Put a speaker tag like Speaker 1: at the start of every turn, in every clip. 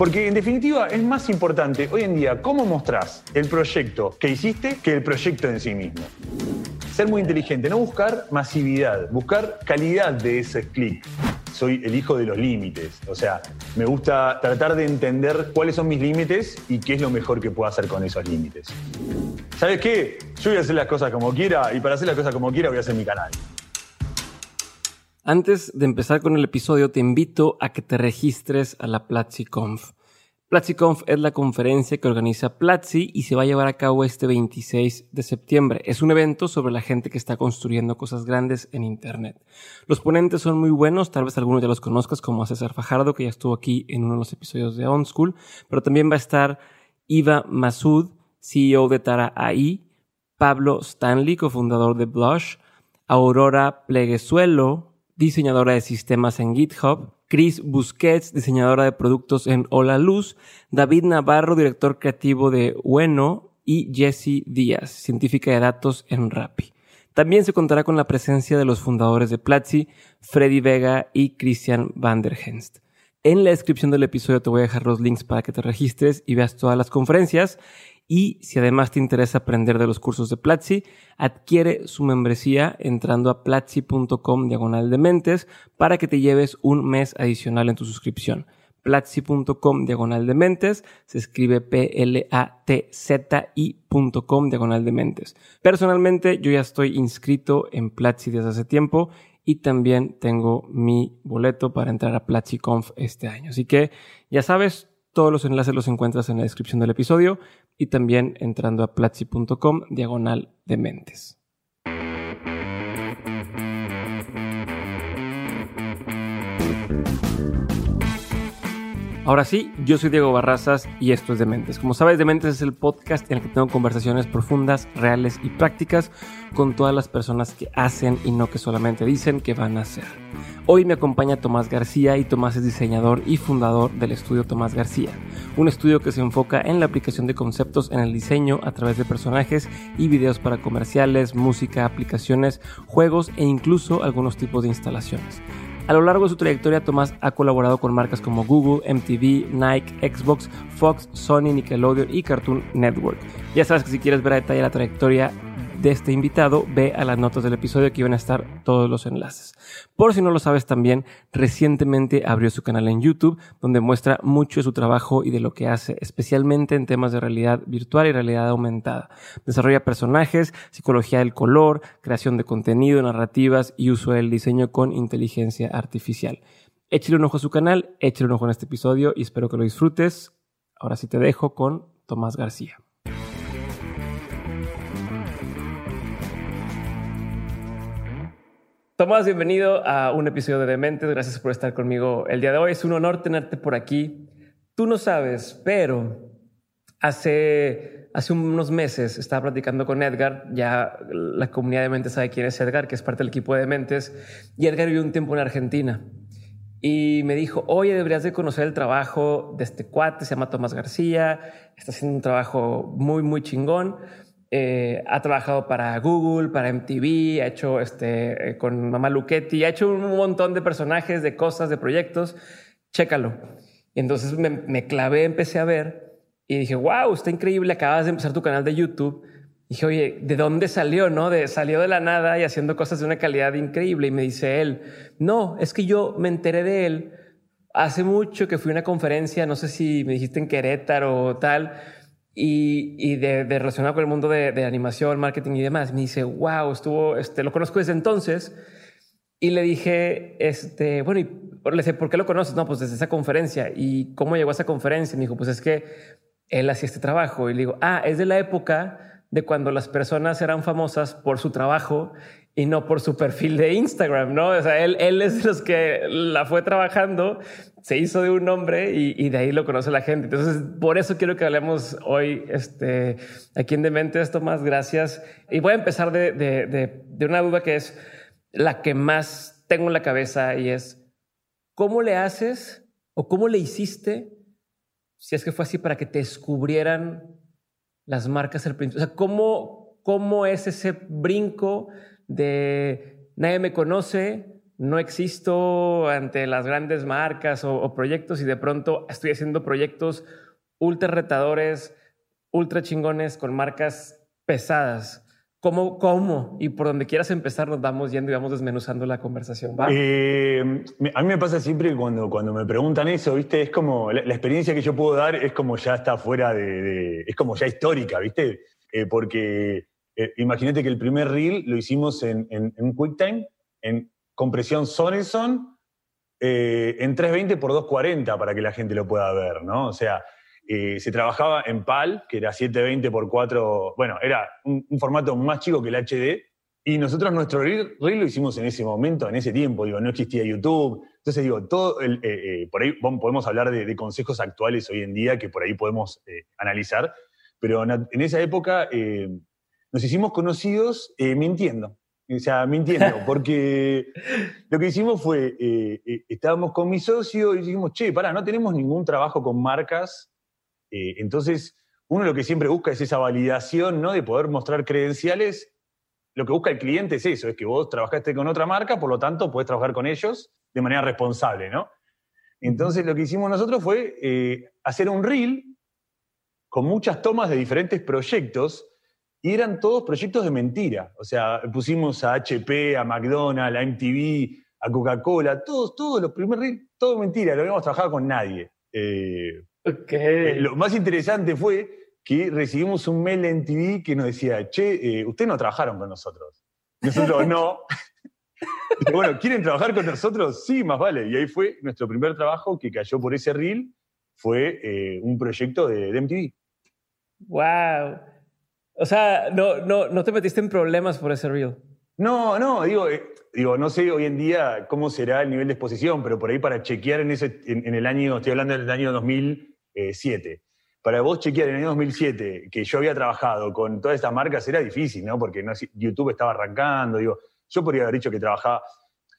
Speaker 1: Porque en definitiva es más importante hoy en día cómo mostrás el proyecto que hiciste que el proyecto en sí mismo. Ser muy inteligente, no buscar masividad, buscar calidad de ese clic. Soy el hijo de los límites, o sea, me gusta tratar de entender cuáles son mis límites y qué es lo mejor que puedo hacer con esos límites. ¿Sabes qué? Yo voy a hacer las cosas como quiera y para hacer las cosas como quiera voy a hacer mi canal.
Speaker 2: Antes de empezar con el episodio, te invito a que te registres a la PlatziConf. PlatziConf es la conferencia que organiza Platzi y se va a llevar a cabo este 26 de septiembre. Es un evento sobre la gente que está construyendo cosas grandes en Internet. Los ponentes son muy buenos, tal vez algunos ya los conozcas, como César Fajardo, que ya estuvo aquí en uno de los episodios de On School, pero también va a estar Iva Masud, CEO de Tara AI, Pablo Stanley, cofundador de Blush, Aurora Pleguezuelo, diseñadora de sistemas en GitHub, Chris Busquets, diseñadora de productos en Hola Luz, David Navarro, director creativo de Bueno, y Jessie Díaz, científica de datos en Rappi. También se contará con la presencia de los fundadores de Platzi, Freddy Vega y Christian van der Henst. En la descripción del episodio te voy a dejar los links para que te registres y veas todas las conferencias y si además te interesa aprender de los cursos de Platzi, adquiere su membresía entrando a platzi.com diagonal de mentes para que te lleves un mes adicional en tu suscripción. Platzi.com diagonal de mentes, se escribe P-L-A-T-Z-I.com diagonal de mentes. Personalmente yo ya estoy inscrito en Platzi desde hace tiempo y también tengo mi boleto para entrar a PlatziConf este año. Así que ya sabes, todos los enlaces los encuentras en la descripción del episodio y también entrando a platzi.com diagonal de mentes. Ahora sí, yo soy Diego Barrazas y esto es Dementes. Como sabes, Dementes es el podcast en el que tengo conversaciones profundas, reales y prácticas con todas las personas que hacen y no que solamente dicen que van a hacer. Hoy me acompaña Tomás García y Tomás es diseñador y fundador del estudio Tomás García, un estudio que se enfoca en la aplicación de conceptos en el diseño a través de personajes y videos para comerciales, música, aplicaciones, juegos e incluso algunos tipos de instalaciones. A lo largo de su trayectoria, Tomás ha colaborado con marcas como Google, MTV, Nike, Xbox, Fox, Sony, Nickelodeon y Cartoon Network. Ya sabes que si quieres ver a detalle la trayectoria de este invitado, ve a las notas del episodio que iban a estar todos los enlaces. Por si no lo sabes también, recientemente abrió su canal en YouTube donde muestra mucho de su trabajo y de lo que hace, especialmente en temas de realidad virtual y realidad aumentada. Desarrolla personajes, psicología del color, creación de contenido, narrativas y uso del diseño con inteligencia artificial. Échale un ojo a su canal, échale un ojo en este episodio y espero que lo disfrutes. Ahora sí te dejo con Tomás García. Tomás, bienvenido a un episodio de Dementes. Gracias por estar conmigo el día de hoy. Es un honor tenerte por aquí. Tú no sabes, pero hace, hace unos meses estaba platicando con Edgar. Ya la comunidad de Mentes sabe quién es Edgar, que es parte del equipo de Dementes. Y Edgar vivió un tiempo en Argentina. Y me dijo, oye, deberías de conocer el trabajo de este cuate, se llama Tomás García. Está haciendo un trabajo muy, muy chingón. Eh, ha trabajado para Google, para MTV, ha hecho este, eh, con Mamá Luchetti, ha hecho un montón de personajes, de cosas, de proyectos. Chécalo. Y entonces me, me, clavé, empecé a ver y dije, wow, está increíble, acabas de empezar tu canal de YouTube. Y dije, oye, ¿de dónde salió? No, de, salió de la nada y haciendo cosas de una calidad increíble. Y me dice él, no, es que yo me enteré de él hace mucho que fui a una conferencia, no sé si me dijiste en Querétaro o tal, y, de, de, relacionado con el mundo de, de, animación, marketing y demás. Me dice, wow, estuvo, este, lo conozco desde entonces. Y le dije, este, bueno, y le dije, ¿por qué lo conoces? No, pues desde esa conferencia. ¿Y cómo llegó a esa conferencia? Me dijo, pues es que él hacía este trabajo. Y le digo, ah, es de la época de cuando las personas eran famosas por su trabajo y no por su perfil de Instagram, ¿no? O sea, él, él es de los que la fue trabajando, se hizo de un nombre y, de ahí lo conoce la gente. Entonces, por eso quiero que hablemos hoy este, aquí en Dementes, Tomás, gracias. Y voy a empezar de, de, de, de una duda que es la que más tengo en la cabeza y es, ¿cómo le haces o cómo le hiciste, si es que fue así, para que te descubrieran las marcas al principio? O sea, ¿cómo, cómo es ese brinco? De nadie me conoce, no existo ante las grandes marcas o, proyectos y de pronto estoy haciendo proyectos ultra retadores, ultra chingones con marcas pesadas. ¿Cómo, ¿Cómo? Y por donde quieras empezar nos vamos yendo y vamos desmenuzando la conversación.
Speaker 1: Eh, a mí me pasa siempre cuando, cuando me preguntan eso, ¿viste? Es como, la, experiencia que yo puedo dar es como ya está fuera de, es como ya histórica, ¿viste? Eh, porque eh, imagínate que el primer reel lo hicimos en, QuickTime, en compresión Soneson, en 320 por 240 para que la gente lo pueda ver, ¿no? O sea, eh, se trabajaba en PAL, que era 720 x 4, bueno, era un, formato más chico que el HD, y nosotros nuestro reel, lo hicimos en ese momento, en ese tiempo, digo, no existía YouTube. Entonces digo, todo el, eh, eh, por ahí podemos hablar de, consejos actuales hoy en día que por ahí podemos analizar, pero en esa época nos hicimos conocidos mintiendo. O sea, mintiendo, porque lo que hicimos fue, estábamos con mi socio y dijimos, che, pará, no tenemos ningún trabajo con marcas eh, entonces, uno lo que siempre busca es esa validación, ¿no? De poder mostrar credenciales. Lo que busca el cliente es eso, es que vos trabajaste con otra marca, por lo tanto, podés trabajar con ellos de manera responsable, ¿no? Entonces, lo que hicimos nosotros fue eh, hacer un reel con muchas tomas de diferentes proyectos y eran todos proyectos de mentira. O sea, pusimos a HP, a McDonald's, a MTV, a Coca-Cola, todos, todos los primeros todo mentira, no habíamos trabajado con nadie. Eh, eh, lo más interesante fue que recibimos un mail en TV que nos decía, che, eh, ustedes no trabajaron con nosotros. Nosotros no. bueno, ¿quieren trabajar con nosotros? Sí, más vale. Y ahí fue nuestro primer trabajo que cayó por ese reel, fue eh, un proyecto de, MTV.
Speaker 2: ¡Wow! O sea, no, no, no te metiste en problemas por ese reel.
Speaker 1: No, no, digo, digo, no sé hoy en día cómo será el nivel de exposición, pero por ahí para chequear en, ese, en el año, estoy hablando del año 2000, 7. Para vos chequear en el año 2007 que yo había trabajado con todas estas marcas era difícil, ¿no? Porque YouTube estaba arrancando, digo, yo podría haber dicho que trabajaba,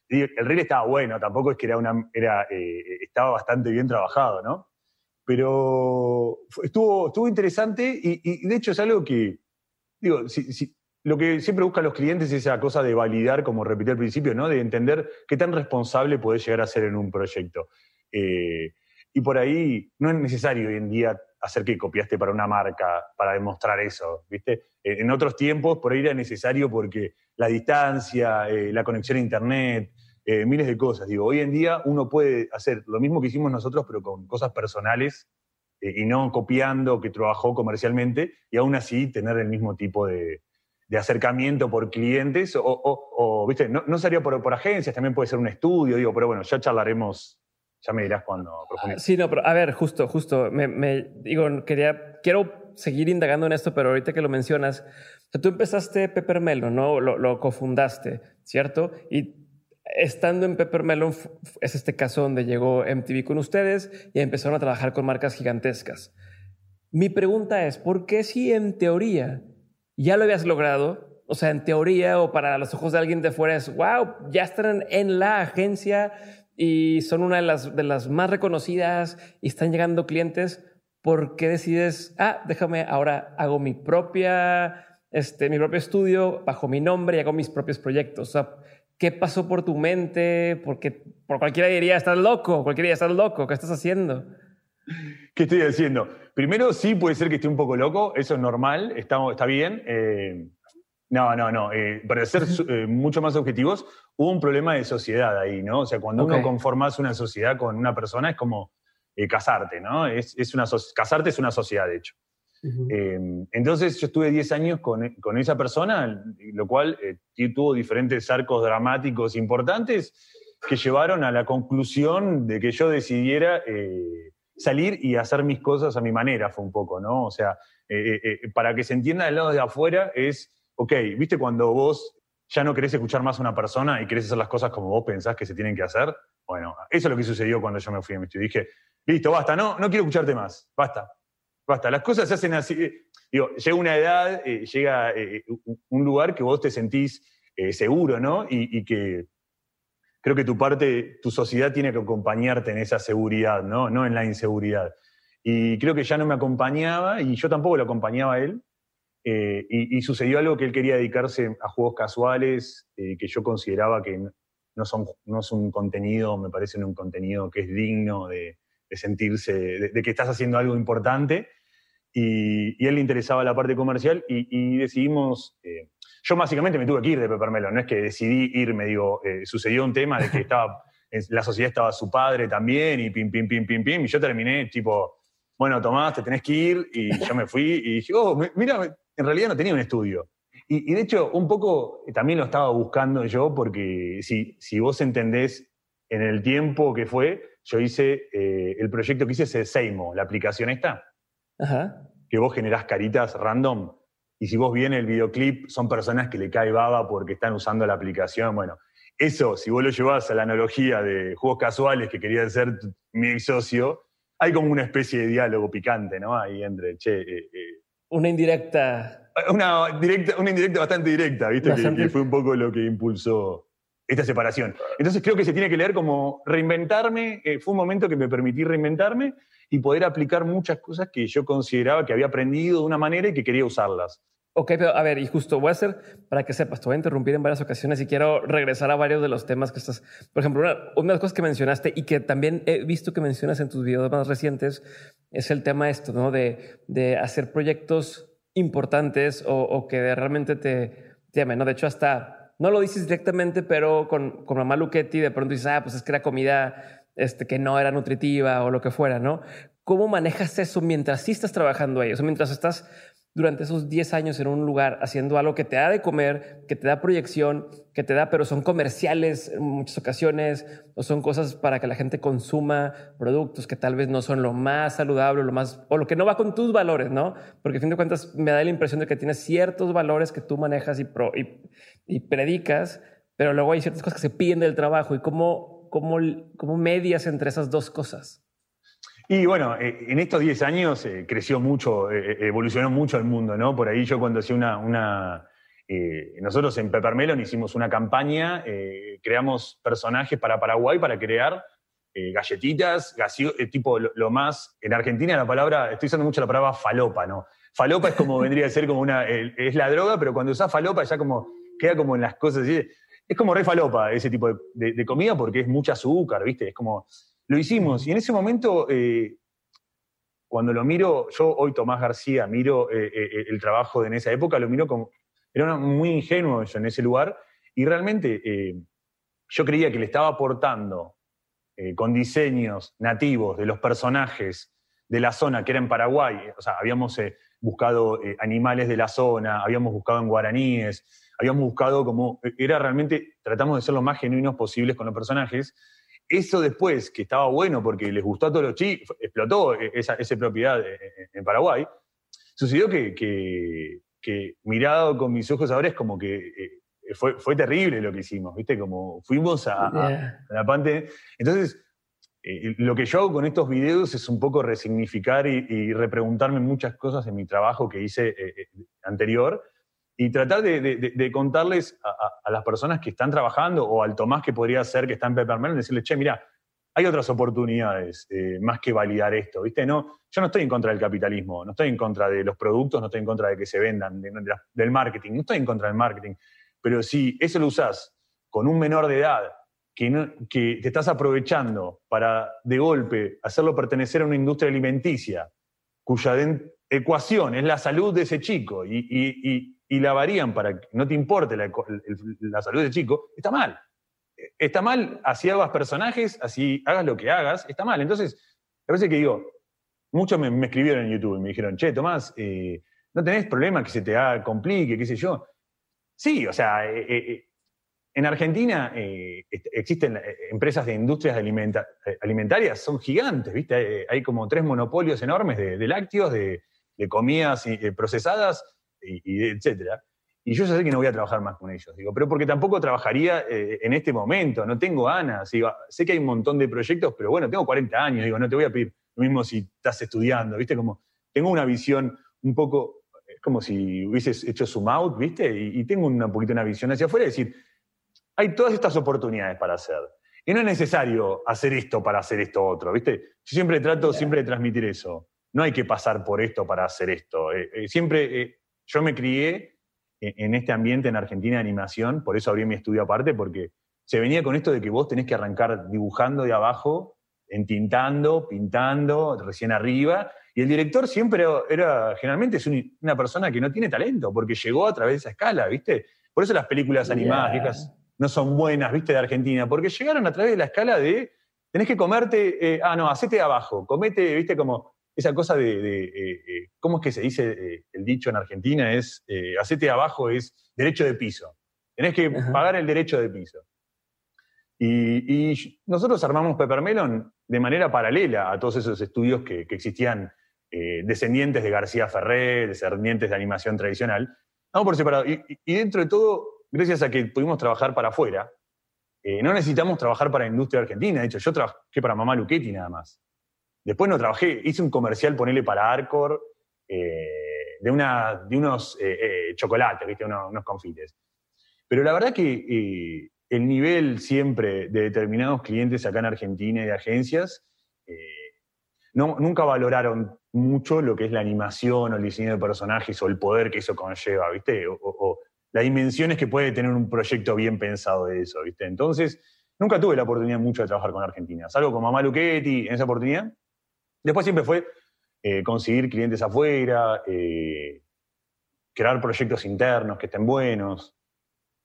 Speaker 1: el reel estaba bueno, tampoco es que era una, era, eh, estaba bastante bien trabajado, ¿no? Pero estuvo, estuvo interesante y, de hecho es algo que, digo, lo que siempre buscan los clientes es esa cosa de validar, como repetí al principio, ¿no? De entender qué tan responsable podés llegar a ser en un proyecto. Eh, y por ahí no es necesario hoy en día hacer que copiaste para una marca para demostrar eso, ¿viste? En otros tiempos por ahí era necesario porque la distancia, eh, la conexión a internet, eh, miles de cosas. Digo, hoy en día uno puede hacer lo mismo que hicimos nosotros, pero con cosas personales eh, y no copiando que trabajó comercialmente y aún así tener el mismo tipo de, acercamiento por clientes o, ¿viste? No, no sería por, por, agencias, también puede ser un estudio, digo, pero bueno, ya charlaremos ya me dirás cuando
Speaker 2: Sí, no, pero a ver, justo, justo, me, digo, quería, quiero seguir indagando en esto, pero ahorita que lo mencionas, tú empezaste Peppermelon, ¿no? Lo, lo cofundaste, ¿cierto? Y estando en Peppermelon es este caso donde llegó MTV con ustedes y empezaron a trabajar con marcas gigantescas. Mi pregunta es, ¿por qué si en teoría ya lo habías logrado? O sea, en teoría o para los ojos de alguien de fuera es, wow, ya están en la agencia y son una de las, de las más reconocidas y están llegando clientes, ¿por qué decides, ah, déjame, ahora hago mi propia, este, mi propio estudio bajo mi nombre y hago mis propios proyectos? ¿Qué pasó por tu mente? Porque por cualquiera diría, estás loco, cualquiera diría, estás loco, ¿qué estás haciendo?
Speaker 1: ¿Qué estoy haciendo? Primero, sí puede ser que esté un poco loco, eso es normal, está, está bien. Eh, no, no, no. Eh, para ser eh, mucho más objetivos, hubo un problema de sociedad ahí, ¿no? O sea, cuando uno conformas una sociedad con una persona es como casarte, ¿no? Es, es una casarte es una sociedad, de hecho. Em, entonces yo estuve 10 años con, con, esa persona, lo cual tuvo diferentes arcos dramáticos importantes que llevaron a la conclusión de que yo decidiera salir y hacer mis cosas a mi manera, fue un poco, ¿no? O sea, para que se entienda del lado de afuera es ok, viste cuando vos ya no querés escuchar más a una persona y querés hacer las cosas como vos pensás que se tienen que hacer. Bueno, eso es lo que sucedió cuando yo me fui a mi estudio. Dije, listo, basta, no, no quiero escucharte más, basta, basta. Las cosas se hacen así. Eh, llega una edad, eh, llega eh, un lugar que vos te sentís seguro, ¿no? Y, que creo que tu parte, tu sociedad tiene que acompañarte en esa seguridad, ¿no? No en la inseguridad. Y creo que ya no me acompañaba y yo tampoco lo acompañaba a él. Eh, y, sucedió algo que él quería dedicarse a juegos casuales, eh, que yo consideraba que no, son, no es un contenido, me parece un contenido que es digno de, sentirse, de, que estás haciendo algo importante. Y, a él le interesaba la parte comercial y, decidimos, eh, yo básicamente me tuve que ir de Peppermelo, no es que decidí irme, digo, eh, sucedió un tema de que estaba, la sociedad estaba su padre también y pim, pim, pim, pim, pim, y yo terminé tipo, bueno, Tomás, te tenés que ir, y yo me fui y dije, oh, mira, en realidad no tenía un estudio. Y, de hecho, un poco también lo estaba buscando yo, porque si, si vos entendés en el tiempo que fue, yo hice eh, el proyecto que hice es Seimo, la aplicación esta, que vos generás caritas random. Y si vos vienes el videoclip, son personas que le cae baba porque están usando la aplicación. Bueno, eso, si vos lo llevas a la analogía de juegos casuales que querían ser mi socio, hay como una especie de diálogo picante, ¿no? Ahí entre, che. Eh,
Speaker 2: eh, una indirecta.
Speaker 1: Una, directa, una indirecta bastante directa, ¿viste? Que, fue un poco lo que impulsó esta separación. Entonces creo que se tiene que leer como reinventarme. Eh, fue un momento que me permití reinventarme y poder aplicar muchas cosas que yo consideraba que había aprendido de una manera y que quería usarlas.
Speaker 2: Ok, pero a ver, y justo voy a hacer, para que sepas, te voy a interrumpir en varias ocasiones y quiero regresar a varios de los temas que estás, por ejemplo, una, una de las cosas que mencionaste y que también he visto que mencionas en tus videos más recientes es el tema esto, ¿no? De, de hacer proyectos importantes o, o que realmente te, te llamen, ¿no? De hecho, hasta, no lo dices directamente, pero con, con mamá Luchetti de pronto dices, ah, pues es que era comida este, que no era nutritiva o lo que fuera, ¿no? ¿Cómo manejas eso mientras sí estás trabajando ahí? O sea, mientras estás durante esos 10 años en un lugar haciendo algo que te da de comer, que te da proyección, que te da, pero son comerciales en muchas ocasiones, o son cosas para que la gente consuma productos que tal vez no son lo más saludable, lo más, o lo que no va con tus valores, ¿no? Porque a fin de cuentas me da la impresión de que tienes ciertos valores que tú manejas y, y, predicas, pero luego hay ciertas cosas que se piden del trabajo y cómo, cómo, cómo medias entre esas dos cosas.
Speaker 1: Y bueno, eh, en estos 10 años eh, creció mucho, eh, evolucionó mucho el mundo, ¿no? Por ahí yo cuando hacía una... nosotros en Peppermelon hicimos una campaña, creamos personajes para Paraguay para crear galletitas, tipo lo, más... En Argentina la palabra, estoy usando mucho la palabra falopa, ¿no? Falopa es como vendría a ser como una... es la droga, pero cuando usás falopa ya como queda como en las cosas. Es como re falopa ese tipo de, de comida porque es mucha azúcar, ¿viste? Es como lo hicimos. Y en ese momento, eh, cuando lo miro, yo hoy Tomás García miro eh, eh, el trabajo de en esa época, lo miro como, era muy ingenuo yo en ese lugar. Y realmente yo creía que le estaba aportando con diseños nativos de los personajes de la zona que era en Paraguay, o sea, habíamos buscado animales de la zona, habíamos buscado en guaraníes, habíamos buscado como, era realmente, tratamos de ser lo más genuinos posibles con los personajes, eso después, que estaba bueno porque les gustó a todos los chicos, explotó esa, propiedad en Paraguay, sucedió que, que, mirado con mis ojos ahora es como que eh, fue, fue terrible lo que hicimos, ¿viste? Como fuimos a, la parte... Entonces, eh, lo que yo hago con estos videos es un poco resignificar y, repreguntarme muchas cosas en mi trabajo que hice eh, anterior y tratar de, contarles a, las personas que están trabajando o al Tomás que podría ser que está en Peppermint, decirle, che, mira, hay otras oportunidades eh, más que validar esto, ¿viste? No, yo no estoy en contra del capitalismo, no estoy en contra de los productos, no estoy en contra de que se vendan, del marketing, no estoy en contra del marketing, pero si eso lo usás con un menor de edad que, que te estás aprovechando para de golpe hacerlo pertenecer a una industria alimenticia cuya ecuación es la salud de ese chico y y la varían para que no te importe la, salud del chico, está mal. Está mal, así hagas personajes, así hagas lo que hagas, está mal. Entonces, a veces que digo, muchos me, escribieron en YouTube y me dijeron, che, Tomás, eh, ¿no tenés problema que se te complique, qué sé yo? Sí, o sea, eh, eh, en Argentina existen empresas de industrias alimentarias, son gigantes, ¿viste? Hay, como tres monopolios enormes de, lácteos, de comidas procesadas, y, etcétera. Y yo ya sé que no voy a trabajar más con ellos, digo, pero porque tampoco trabajaría eh, en este momento, no tengo ganas, digo, sé que hay un montón de proyectos, pero bueno, tengo 40 años, digo, no te voy a pedir lo mismo si estás estudiando, ¿viste? Como tengo una visión un poco, es como si hubieses hecho zoom out, ¿viste? Y, tengo una poquito una visión hacia afuera, es decir, hay todas estas oportunidades para hacer. Y no es necesario hacer esto para hacer esto otro, ¿viste? Yo siempre trato siempre de transmitir eso. No hay que pasar por esto para hacer esto. Eh, eh, siempre yo me crié en este ambiente en Argentina de animación, por eso abrí mi estudio aparte, porque se venía con esto de que vos tenés que arrancar dibujando de abajo, entintando, pintando, recién arriba, y el director siempre era, generalmente es una persona que no tiene talento, porque llegó a través de esa escala, ¿viste? Por eso las películas animadas no son buenas, ¿viste? De Argentina, porque llegaron a través de la escala de, tenés que comerte, eh, ah, no, hacete de abajo, comete, ¿viste? Como esa cosa de, eh, eh, ¿cómo es que se dice el dicho en Argentina? Es, hacete de abajo es derecho de piso. Tenés que pagar el derecho de piso. Y, nosotros armamos Peppermelon de manera paralela a todos esos estudios que, existían eh, descendientes de García Ferré, descendientes de animación tradicional. Vamos por separado. Y, dentro de todo, gracias a que pudimos trabajar para afuera, eh, no necesitamos trabajar para la industria argentina. De hecho, yo trabajé para Mamá Luchetti nada más. Después no trabajé, hice un comercial, ponele para Arcor, eh, de, una, de unos chocolates, ¿viste? Unos, unos, confites. Pero la verdad que el nivel siempre de determinados clientes acá en Argentina y de agencias eh, no, nunca valoraron mucho lo que es la animación o el diseño de personajes o el poder que eso conlleva, ¿viste? O, las dimensiones que puede tener un proyecto bien pensado de eso, ¿viste? Entonces, nunca tuve la oportunidad mucho de trabajar con Argentina, salvo con Mamá Luchetti en esa oportunidad. Después siempre fue eh, conseguir clientes afuera, eh, crear proyectos internos que estén buenos.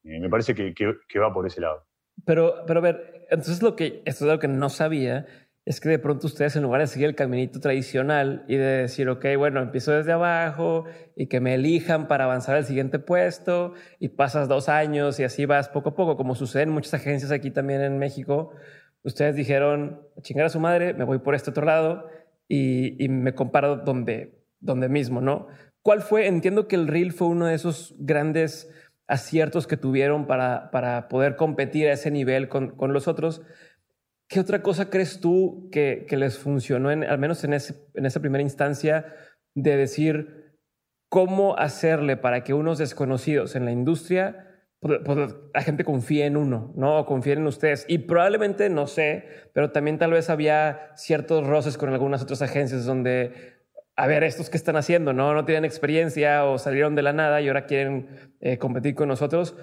Speaker 1: Eh, me parece que, va por ese lado.
Speaker 2: Pero, pero a ver, entonces lo que, esto es lo que no sabía, es que de pronto ustedes en lugar de seguir el caminito tradicional y de decir, ok, bueno, empiezo desde abajo y que me elijan para avanzar al siguiente puesto y pasas dos años y así vas poco a poco, como sucede en muchas agencias aquí también en México, ustedes dijeron, chingar a su madre, me voy por este otro lado y, me comparo donde, donde mismo, ¿no? ¿Cuál fue? Entiendo que el reel fue uno de esos grandes aciertos que tuvieron para, para poder competir a ese nivel con, con, los otros. ¿Qué otra cosa crees tú que, que les funcionó, en, al menos en, ese, en esa primera instancia, de decir cómo hacerle para que unos desconocidos en la industria pues, pues, la gente confíe en uno, ¿no? O confíe en ustedes. Y probablemente, no sé, pero también tal vez había ciertos roces con algunas otras agencias donde a ver, estos que están haciendo, ¿no? No tienen experiencia o salieron de la nada y ahora quieren eh, competir con nosotros.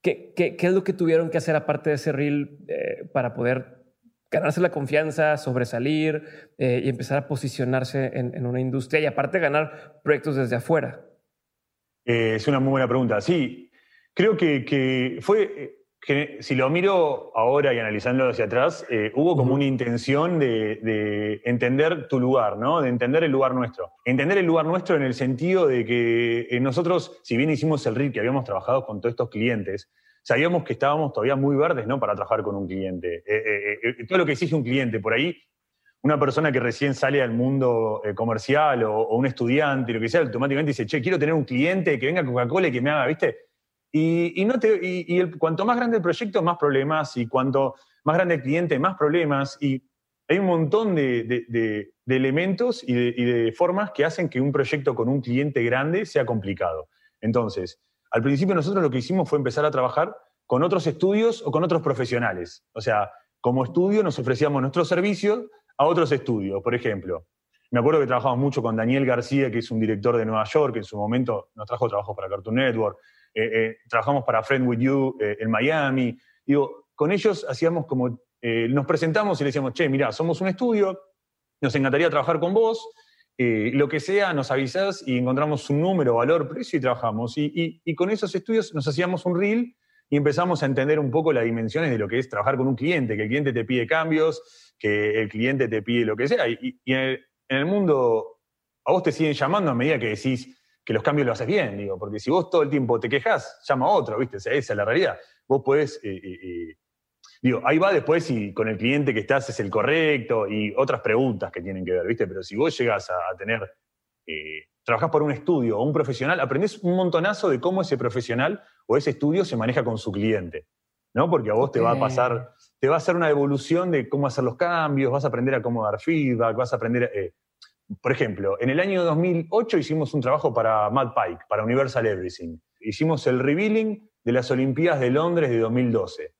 Speaker 2: ¿Qué, ¿Qué, qué, es lo que tuvieron que hacer aparte de ese reel eh, para poder ganarse la confianza, sobresalir eh, y empezar a posicionarse en, una industria y aparte ganar proyectos desde afuera?
Speaker 1: es una muy buena pregunta. Sí, creo que, que fue si lo miro ahora y analizándolo hacia atrás, eh, hubo como una intención de, entender tu lugar, ¿no? De entender el lugar nuestro. Entender el lugar nuestro en el sentido de que eh, nosotros, si bien hicimos el RIT que habíamos trabajado con todos estos clientes, sabíamos que estábamos todavía muy verdes, ¿no? Para trabajar con un cliente. Eh, todo lo que exige un cliente, por ahí, una persona que recién sale al mundo comercial o, o, un estudiante, lo que sea, automáticamente dice, che, quiero tener un cliente que venga a Coca-Cola y que me haga, ¿viste? Y, no te, y, el, cuanto más grande el proyecto, más problemas, y cuanto más grande el cliente, más problemas, y hay un montón de, elementos y, de, formas que hacen que un proyecto con un cliente grande sea complicado. Entonces, al principio nosotros lo que hicimos fue empezar a trabajar con otros estudios o con otros profesionales. O sea, como estudio nos ofrecíamos nuestros servicios a otros estudios. Por ejemplo, me acuerdo que trabajamos mucho con Daniel García, que es un director de Nueva York, que en su momento nos trajo trabajo para Cartoon Network. Eh, eh, trabajamos para Friend With You eh, en Miami. Digo, con ellos hacíamos como, nos presentamos y le decíamos, che, mira, somos un estudio, nos encantaría trabajar con vos, lo que sea, nos avisás y encontramos un número, valor, precio y trabajamos. Y, y, con esos estudios nos hacíamos un reel y empezamos a entender un poco las dimensiones de lo que es trabajar con un cliente, que el cliente te pide cambios, que el cliente te pide lo que sea. Y, en, el, mundo, a vos te siguen llamando a medida que decís, que los cambios lo haces bien, digo, porque si vos todo el tiempo te quejas, llama a otro, ¿viste? esa es la realidad. Vos podés, eh, eh, eh, digo, ahí va después si con el cliente que estás es el correcto y otras preguntas que tienen que ver, ¿viste? Pero si vos llegas a, tener, trabajás por un estudio o un profesional, aprendés un montonazo de cómo ese profesional o ese estudio se maneja con su cliente, ¿no? Porque a vos te va a pasar, te va a hacer una evolución de cómo hacer los cambios, vas a aprender a cómo dar feedback, vas a aprender por ejemplo, en el año 2008 hicimos un trabajo para Matt Pike, para Universal Everything. Hicimos el revealing de las Olimpiadas de Londres de 2012.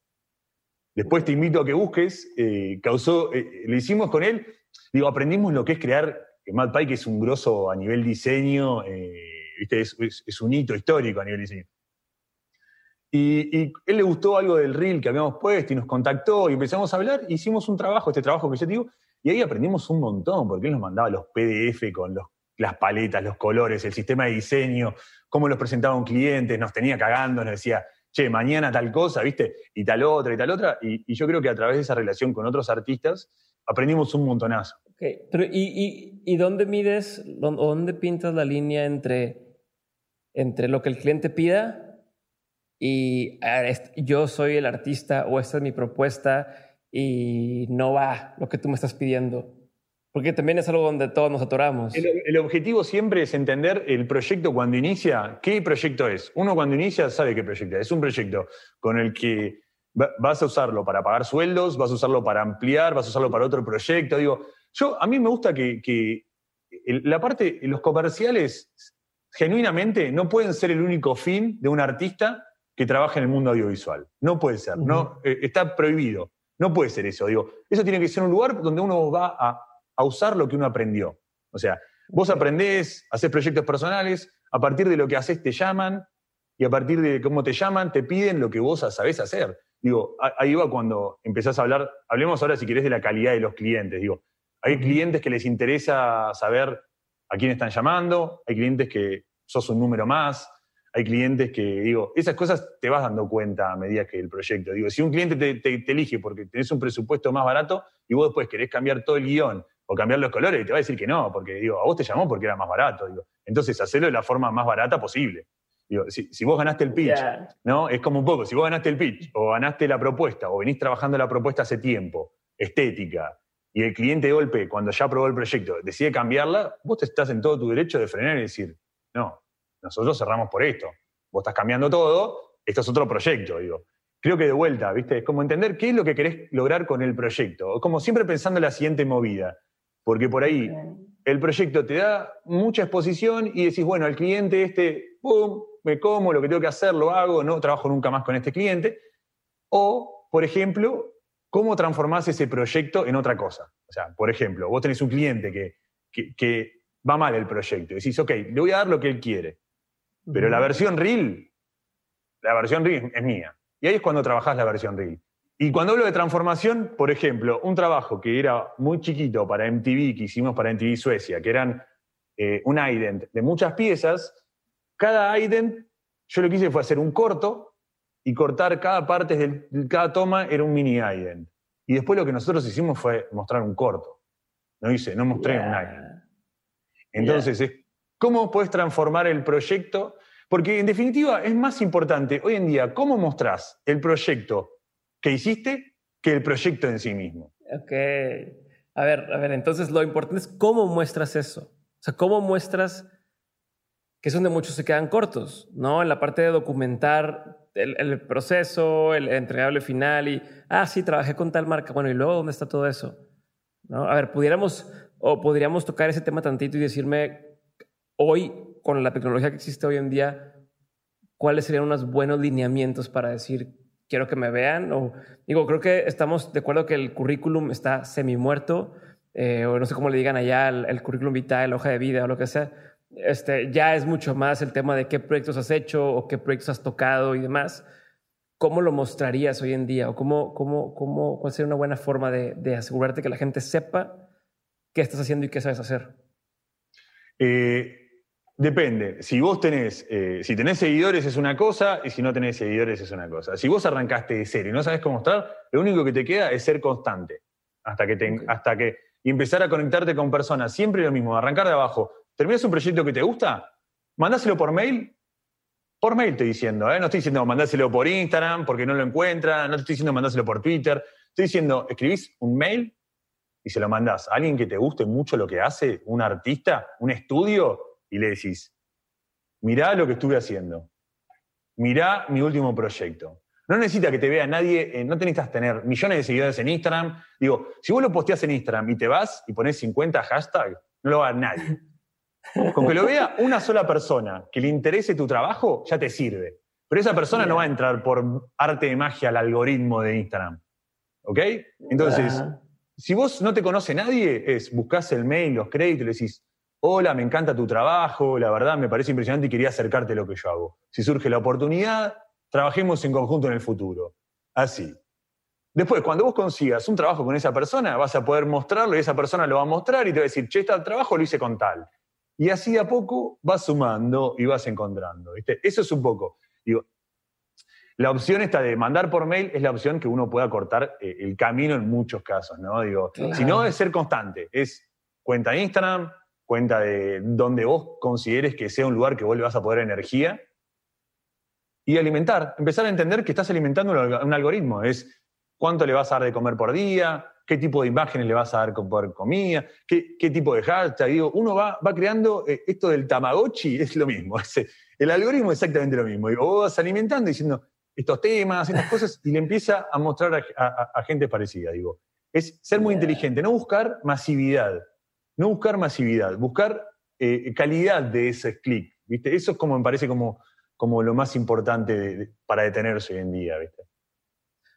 Speaker 1: Después te invito a que busques, eh, causó, eh, lo hicimos con él, digo, aprendimos lo que es crear, Matt Pike es un grosso a nivel diseño, eh, Es, un hito histórico a nivel diseño. Y, él le gustó algo del reel que habíamos puesto y nos contactó y empezamos a hablar. Hicimos un trabajo, este trabajo que yo te digo, y ahí aprendimos un montón, porque él nos mandaba los PDF con las paletas, los colores, el sistema de diseño, cómo los presentaba un cliente, nos tenía cagando, nos decía, che, mañana tal cosa, ¿viste? Y tal otra y tal otra. Y, yo creo que a través de esa relación con otros artistas aprendimos un montonazo.
Speaker 2: Ok, pero ¿y, dónde mides, dónde pintas la línea entre, entre lo que el cliente pida y yo soy el artista o esta es mi propuesta y no va lo que tú me estás pidiendo. Porque también es algo donde todos nos atoramos.
Speaker 1: El, objetivo siempre es entender el proyecto cuando inicia, qué proyecto es. Uno cuando inicia sabe qué proyecto es. Es un proyecto con el que vas a usarlo para pagar sueldos, vas a usarlo para ampliar, vas a usarlo para otro proyecto. Digo, yo, a mí me gusta que, que la parte, los comerciales genuinamente no pueden ser el único fin de un artista que trabaja en el mundo audiovisual. No puede ser, no, eh, está prohibido. No puede ser eso. Digo, eso tiene que ser un lugar donde uno va a, usar lo que uno aprendió. O sea, vos aprendés, haces proyectos personales, a partir de lo que haces te llaman, y a partir de cómo te llaman, te piden lo que vos sabés hacer. Digo, ahí va cuando empezás a hablar, hablemos ahora si querés de la calidad de los clientes. Digo, hay clientes que les interesa saber a quién están llamando, hay clientes que sos un número más, hay clientes que, digo, esas cosas te vas dando cuenta a medida que el proyecto. Digo, si un cliente te, elige porque tenés un presupuesto más barato y vos después querés cambiar todo el guion o cambiar los colores, y te va a decir que no, porque digo, a vos te llamó porque era más barato. Digo. Entonces, hacelo de la forma más barata posible. Digo, si, vos ganaste el pitch, ¿no? Es como un poco, si vos ganaste el pitch, o ganaste la propuesta, o venís trabajando la propuesta hace tiempo, estética, y el cliente de golpe, cuando ya aprobó el proyecto, decide cambiarla, vos te estás en todo tu derecho de frenar y decir, no, nosotros cerramos por esto. Vos estás cambiando todo, esto es otro proyecto, digo. Creo que de vuelta, ¿viste? Es como entender qué es lo que querés lograr con el proyecto. Como siempre pensando en la siguiente movida. Porque por ahí el proyecto te da mucha exposición y decís, bueno, al cliente este, pum, me como, lo que tengo que hacer, lo hago, no trabajo nunca más con este cliente. O, por ejemplo, cómo transformás ese proyecto en otra cosa. O sea, por ejemplo, vos tenés un cliente que, que, que va mal el proyecto. Y decís, ok, le voy a dar lo que él quiere. Pero la versión Reel, la versión Reel es mía. Y ahí es cuando trabajás la versión Reel. Y cuando hablo de transformación, por ejemplo, un trabajo que era muy chiquito para MTV, que hicimos para MTV Suecia, que eran eh, un ident de muchas piezas, cada ident, yo lo que hice fue hacer un corto y cortar cada parte de cada toma era un mini ident. Y después lo que nosotros hicimos fue mostrar un corto. No hice, no mostré un ident. Entonces es ¿Cómo puedes transformar el proyecto? Porque en definitiva es más importante hoy en día cómo mostrás el proyecto que hiciste que el proyecto en sí mismo.
Speaker 2: Ok. A ver, a ver, entonces lo importante es cómo muestras eso. O sea, cómo muestras que es donde muchos se quedan cortos, ¿no? En la parte de documentar el, proceso, el entregable final y, ah, sí, trabajé con tal marca. Bueno, ¿y luego dónde está todo eso? ¿No? A ver, pudiéramos o podríamos tocar ese tema tantito y decirme hoy, con la tecnología que existe hoy en día, ¿cuáles serían unos buenos lineamientos para decir, quiero que me vean? O digo, creo que estamos de acuerdo que el currículum está semi muerto, eh, o no sé cómo le digan allá, el, currículum vitae, la hoja de vida o lo que sea. Este, ya es mucho más el tema de qué proyectos has hecho o qué proyectos has tocado y demás. ¿Cómo lo mostrarías hoy en día? ¿O cómo, cómo, cómo, cuál sería una buena forma de, de asegurarte que la gente sepa qué estás haciendo y qué sabes hacer?
Speaker 1: Eh, Depende. Si vos tenés, eh, si tenés seguidores es una cosa y si no tenés seguidores es una cosa. Si vos arrancaste de cero y no sabes cómo estar, lo único que te queda es ser constante. Hasta que, hasta que y empezar a conectarte con personas. Siempre lo mismo, arrancar de abajo. ¿Terminas un proyecto que te gusta? Mandáselo por mail. Por mail estoy diciendo, ¿eh? no estoy diciendo mandáselo por Instagram porque no lo encuentran, no estoy diciendo mandáselo por Twitter. Estoy diciendo, escribís un mail y se lo mandás a alguien que te guste mucho lo que hace, un artista, un estudio, y le decís, mirá lo que estuve haciendo, mirá mi último proyecto. No necesita que te vea nadie, eh, no necesitas tener millones de seguidores en Instagram. Digo, si vos lo posteás en Instagram y te vas y pones 50 hashtags, no lo va a ver nadie. Con que lo vea una sola persona que le interese tu trabajo, ya te sirve. Pero esa persona no va a entrar por arte de magia al algoritmo de Instagram. ¿Ok? Entonces, si vos no te conoce nadie, es buscás el mail, los créditos y le decís, hola, me encanta tu trabajo, la verdad me parece impresionante y quería acercarte a lo que yo hago. Si surge la oportunidad, trabajemos en conjunto en el futuro. Así. Después, cuando vos consigas un trabajo con esa persona, vas a poder mostrarlo y esa persona lo va a mostrar y te va a decir, che, este trabajo lo hice con tal. Y así a poco vas sumando y vas encontrando. ¿viste? Eso es un poco. Digo, la opción esta de mandar por mail es la opción que uno pueda cortar eh, el camino en muchos casos, ¿no? Digo, si no es ser constante, es cuenta Instagram, cuenta de donde vos consideres que sea un lugar que vos le vas a poder energía y alimentar, empezar a entender que estás alimentando un algoritmo, es cuánto le vas a dar de comer por día, qué tipo de imágenes le vas a dar por comida, qué, qué tipo de hashtag. Digo, uno va, va creando eh, esto del Tamagotchi, es lo mismo. el algoritmo es exactamente lo mismo. Digo, vos vas alimentando diciendo estos temas, estas cosas, y le empieza a mostrar a, gente parecida. Digo, es ser muy inteligente, no buscar masividad, no buscar masividad, buscar eh, calidad de ese clic. ¿viste? Eso es como me parece como, como lo más importante para detenerse hoy en día. ¿viste?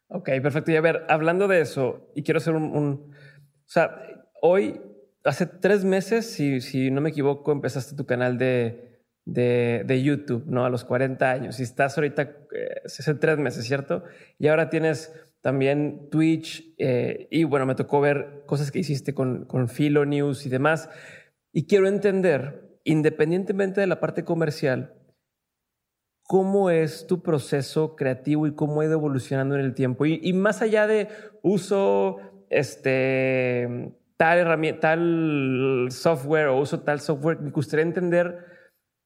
Speaker 2: Ok, perfecto. Y a ver, hablando de eso, y quiero hacer un, O sea, hoy, hace tres meses, si, si no me equivoco, empezaste tu canal de, de, de, YouTube, ¿no? A los 40 años. Y estás ahorita, eh, hace tres meses, ¿cierto? Y ahora tienes también Twitch. Eh, y bueno, me tocó ver cosas que hiciste con, con Philo News y demás. Y quiero entender, independientemente de la parte comercial, cómo es tu proceso creativo y cómo ha ido evolucionando en el tiempo. Y, más allá de uso este, tal herramienta, tal software o uso tal software, me gustaría entender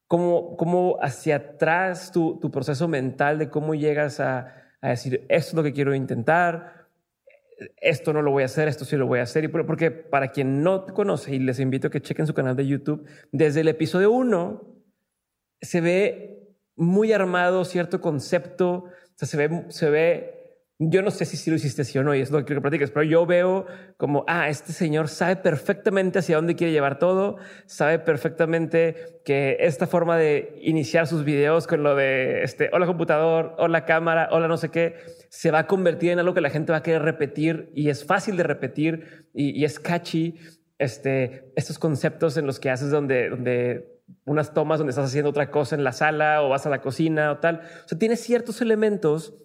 Speaker 2: cómo, cómo hacia atrás tu, tu proceso mental de cómo llegas a, a, decir, esto es lo que quiero intentar, esto no lo voy a hacer, esto sí lo voy a hacer. Y porque para quien no te conoce, y les invito a que chequen su canal de YouTube, desde el episodio 1 se ve muy armado cierto concepto, o sea, se ve, se ve, yo no sé si, si lo hiciste así o no, y es lo que quiero que platiques, pero yo veo como, ah, este señor sabe perfectamente hacia dónde quiere llevar todo, sabe perfectamente que esta forma de iniciar sus videos con lo de, este, hola computador, hola cámara, hola no sé qué, se va a convertir en algo que la gente va a querer repetir y es fácil de repetir y, y es catchy. Este, estos conceptos en los que haces donde, donde unas tomas donde estás haciendo otra cosa en la sala o vas a la cocina o tal. O sea, tiene ciertos elementos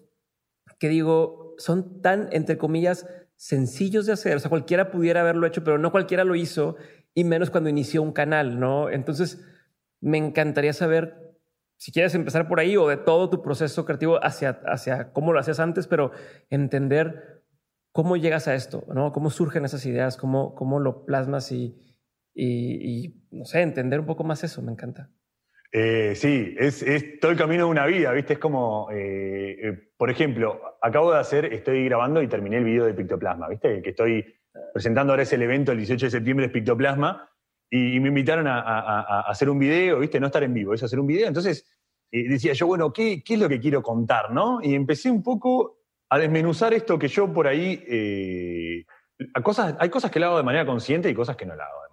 Speaker 2: que digo, son tan, entre comillas, sencillos de hacer. O sea, cualquiera pudiera haberlo hecho, pero no cualquiera lo hizo, y menos cuando inició un canal, ¿no? Entonces, me encantaría saber si quieres empezar por ahí o de todo tu proceso creativo hacia, hacia cómo lo hacías antes, pero entender cómo llegas a esto, ¿no? Cómo surgen esas ideas, cómo, cómo lo plasmas y, y, no sé, entender un poco más eso, me encanta.
Speaker 1: Eh, sí, es, todo el camino de una vida, ¿viste? Es como, eh, eh, por ejemplo, acabo de hacer, estoy grabando y terminé el video de Pictoplasma, ¿viste? Que estoy presentando ahora es el evento el 18 de septiembre de Pictoplasma y, me invitaron a, hacer un video, ¿viste? No estar en vivo, es hacer un video. Entonces decía yo, bueno, ¿qué, ¿qué, es lo que quiero contar, no? Y empecé un poco a desmenuzar esto que yo por ahí... cosas, hay cosas que lo hago de manera consciente y cosas que no lo hago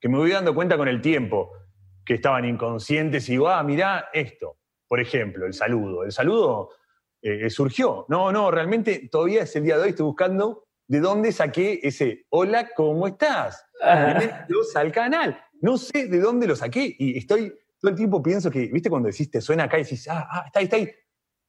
Speaker 1: que me voy dando cuenta con el tiempo que estaban inconscientes y digo, ah, mirá esto. Por ejemplo, el saludo. El saludo eh, surgió. No, no, realmente todavía es el día de hoy, estoy buscando de dónde saqué ese hola, ¿cómo estás? Bienvenidos al canal. No sé de dónde lo saqué y estoy todo el tiempo pienso que, ¿viste? Cuando decís, te suena acá y decís, ah, ah, está ahí, está ahí.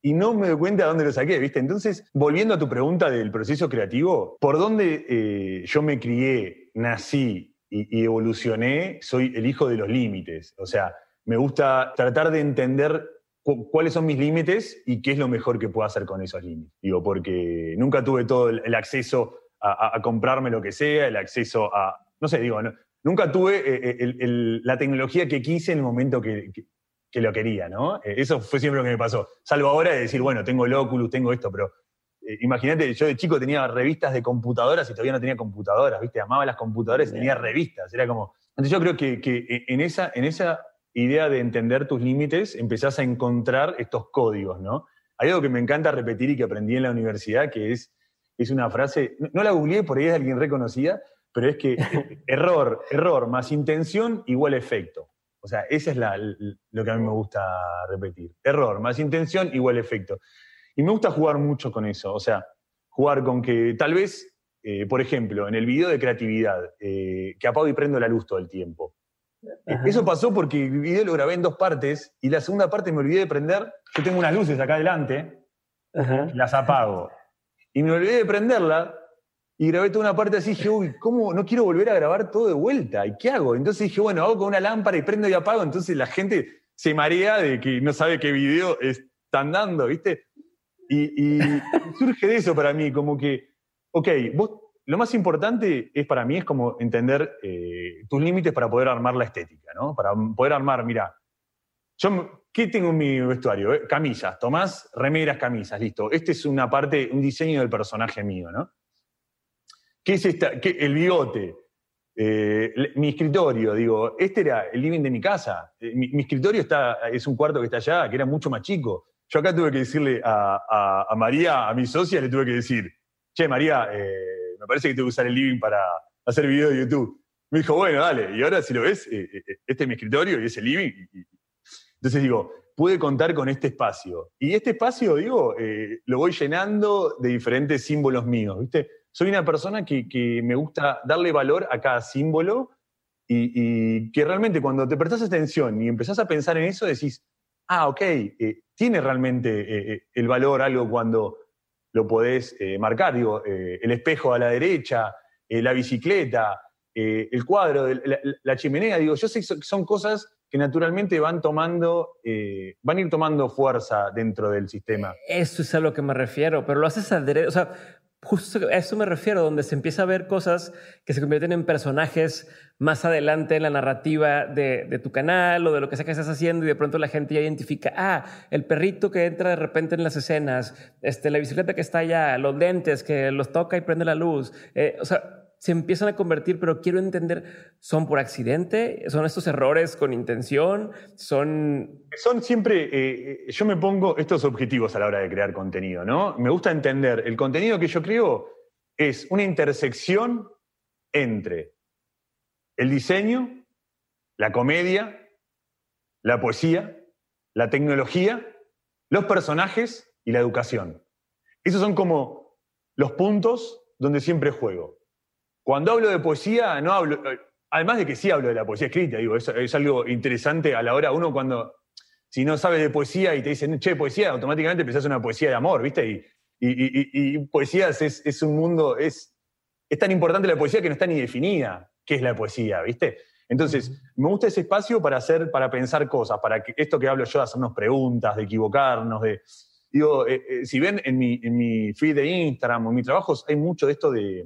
Speaker 1: Y no me doy cuenta de dónde lo saqué, ¿viste? Entonces, volviendo a tu pregunta del proceso creativo, ¿por dónde eh, yo me crié, nací y, evolucioné, soy el hijo de los límites. O sea, me gusta tratar de entender cuáles son mis límites y qué es lo mejor que puedo hacer con esos límites. Digo, porque nunca tuve todo el, acceso a, comprarme lo que sea, el acceso a, no sé, digo, nunca tuve eh, eh, la tecnología que quise en el momento que, que, lo quería, ¿no? Eh, eso fue siempre lo que me pasó. Salvo ahora de decir, bueno, tengo el Oculus, tengo esto, pero eh, imagínate, yo de chico tenía revistas de computadoras y todavía no tenía computadoras, ¿viste? Amaba las computadoras y tenía revistas. Era como. Entonces yo creo que, que, en, esa, en esa idea de entender tus límites empezás a encontrar estos códigos, ¿no? Hay algo que me encanta repetir y que aprendí en la universidad, que es, es una frase, no la googleé, por ahí es alguien reconocida, pero es que error, error más intención igual efecto. O sea, esa es la, lo que a mí me gusta repetir. Error más intención igual efecto. Y me gusta jugar mucho con eso, o sea, jugar con que tal vez, eh, por ejemplo, en el video de creatividad, eh, que apago y prendo la luz todo el tiempo. Eso pasó porque el video lo grabé en dos partes y la segunda parte me olvidé de prender. Yo tengo unas luces acá adelante, las apago. Y me olvidé de prenderla y grabé toda una parte así, dije, uy, ¿cómo? No quiero volver a grabar todo de vuelta. ¿Y qué hago? Entonces dije, bueno, hago con una lámpara y prendo y apago. Entonces la gente se marea de que no sabe qué video están dando, ¿viste? Y, surge de eso para mí, como que, ok, vos, lo más importante es para mí es como entender eh, tus límites para poder armar la estética, ¿no? Para poder armar, mira, yo, ¿qué tengo en mi vestuario? Eh, camisas, tomás remeras, camisas, listo. Este es una parte, un diseño del personaje mío, ¿no? ¿Qué es esta? ¿Qué, el bigote, eh, mi escritorio, digo, este era el living de mi casa. Eh, mi, escritorio está, es un cuarto que está allá, que era mucho más chico. Yo acá tuve que decirle a, María, a mi socia, le tuve que decir, che, María, eh, me parece que tengo que usar el living para hacer video de YouTube. Me dijo, bueno, dale, y ahora si lo ves, este es mi escritorio y es el living. Entonces digo, pude contar con este espacio. Y este espacio, digo, lo voy llenando de diferentes símbolos míos, ¿viste? soy una persona que, me gusta darle valor a cada símbolo y, que realmente cuando te prestas atención y empezás a pensar en eso, decís, ah, ok, eh, tiene realmente eh, eh, el valor algo cuando lo podés marcar. Digo, el espejo a la derecha, la bicicleta, el cuadro, la, chimenea. Digo, yo sé que son cosas que naturalmente van tomando, van a ir tomando fuerza dentro del sistema.
Speaker 2: Eso es a lo que me refiero, pero lo haces derecho. O sea, Justo a eso me refiero, donde se empieza a ver cosas que se convierten en personajes más adelante en la narrativa de, tu canal o de lo que sea que estás haciendo y de pronto la gente ya identifica, ah, el perrito que entra de repente en las escenas, este, la bicicleta que está allá, los lentes que los toca y prende la luz. Eh, o sea, se empiezan a convertir, pero quiero entender, ¿son por accidente? ¿Son estos errores con intención? ¿Son...?
Speaker 1: Son siempre, eh, eh, yo me pongo estos objetivos a la hora de crear contenido, ¿no? Me gusta entender, el contenido que yo creo es una intersección entre el diseño, la comedia, la poesía, la tecnología, los personajes y la educación. Esos son como los puntos donde siempre juego. Cuando hablo de poesía, no hablo, eh, además de que sí hablo de la poesía escrita, digo, es, algo interesante a la hora, uno cuando, si no sabes de poesía y te dicen, che, poesía, automáticamente pensás una poesía de amor, ¿viste? Y, poesía es, un mundo, es, es tan importante la poesía que no está ni definida qué es la poesía, ¿viste? Entonces, me gusta ese espacio para hacer, para pensar cosas, para que esto que hablo yo, de hacernos preguntas, de equivocarnos, de. Digo, eh, eh, si ven en mi, en mi feed de Instagram o en mis trabajos, hay mucho de esto de,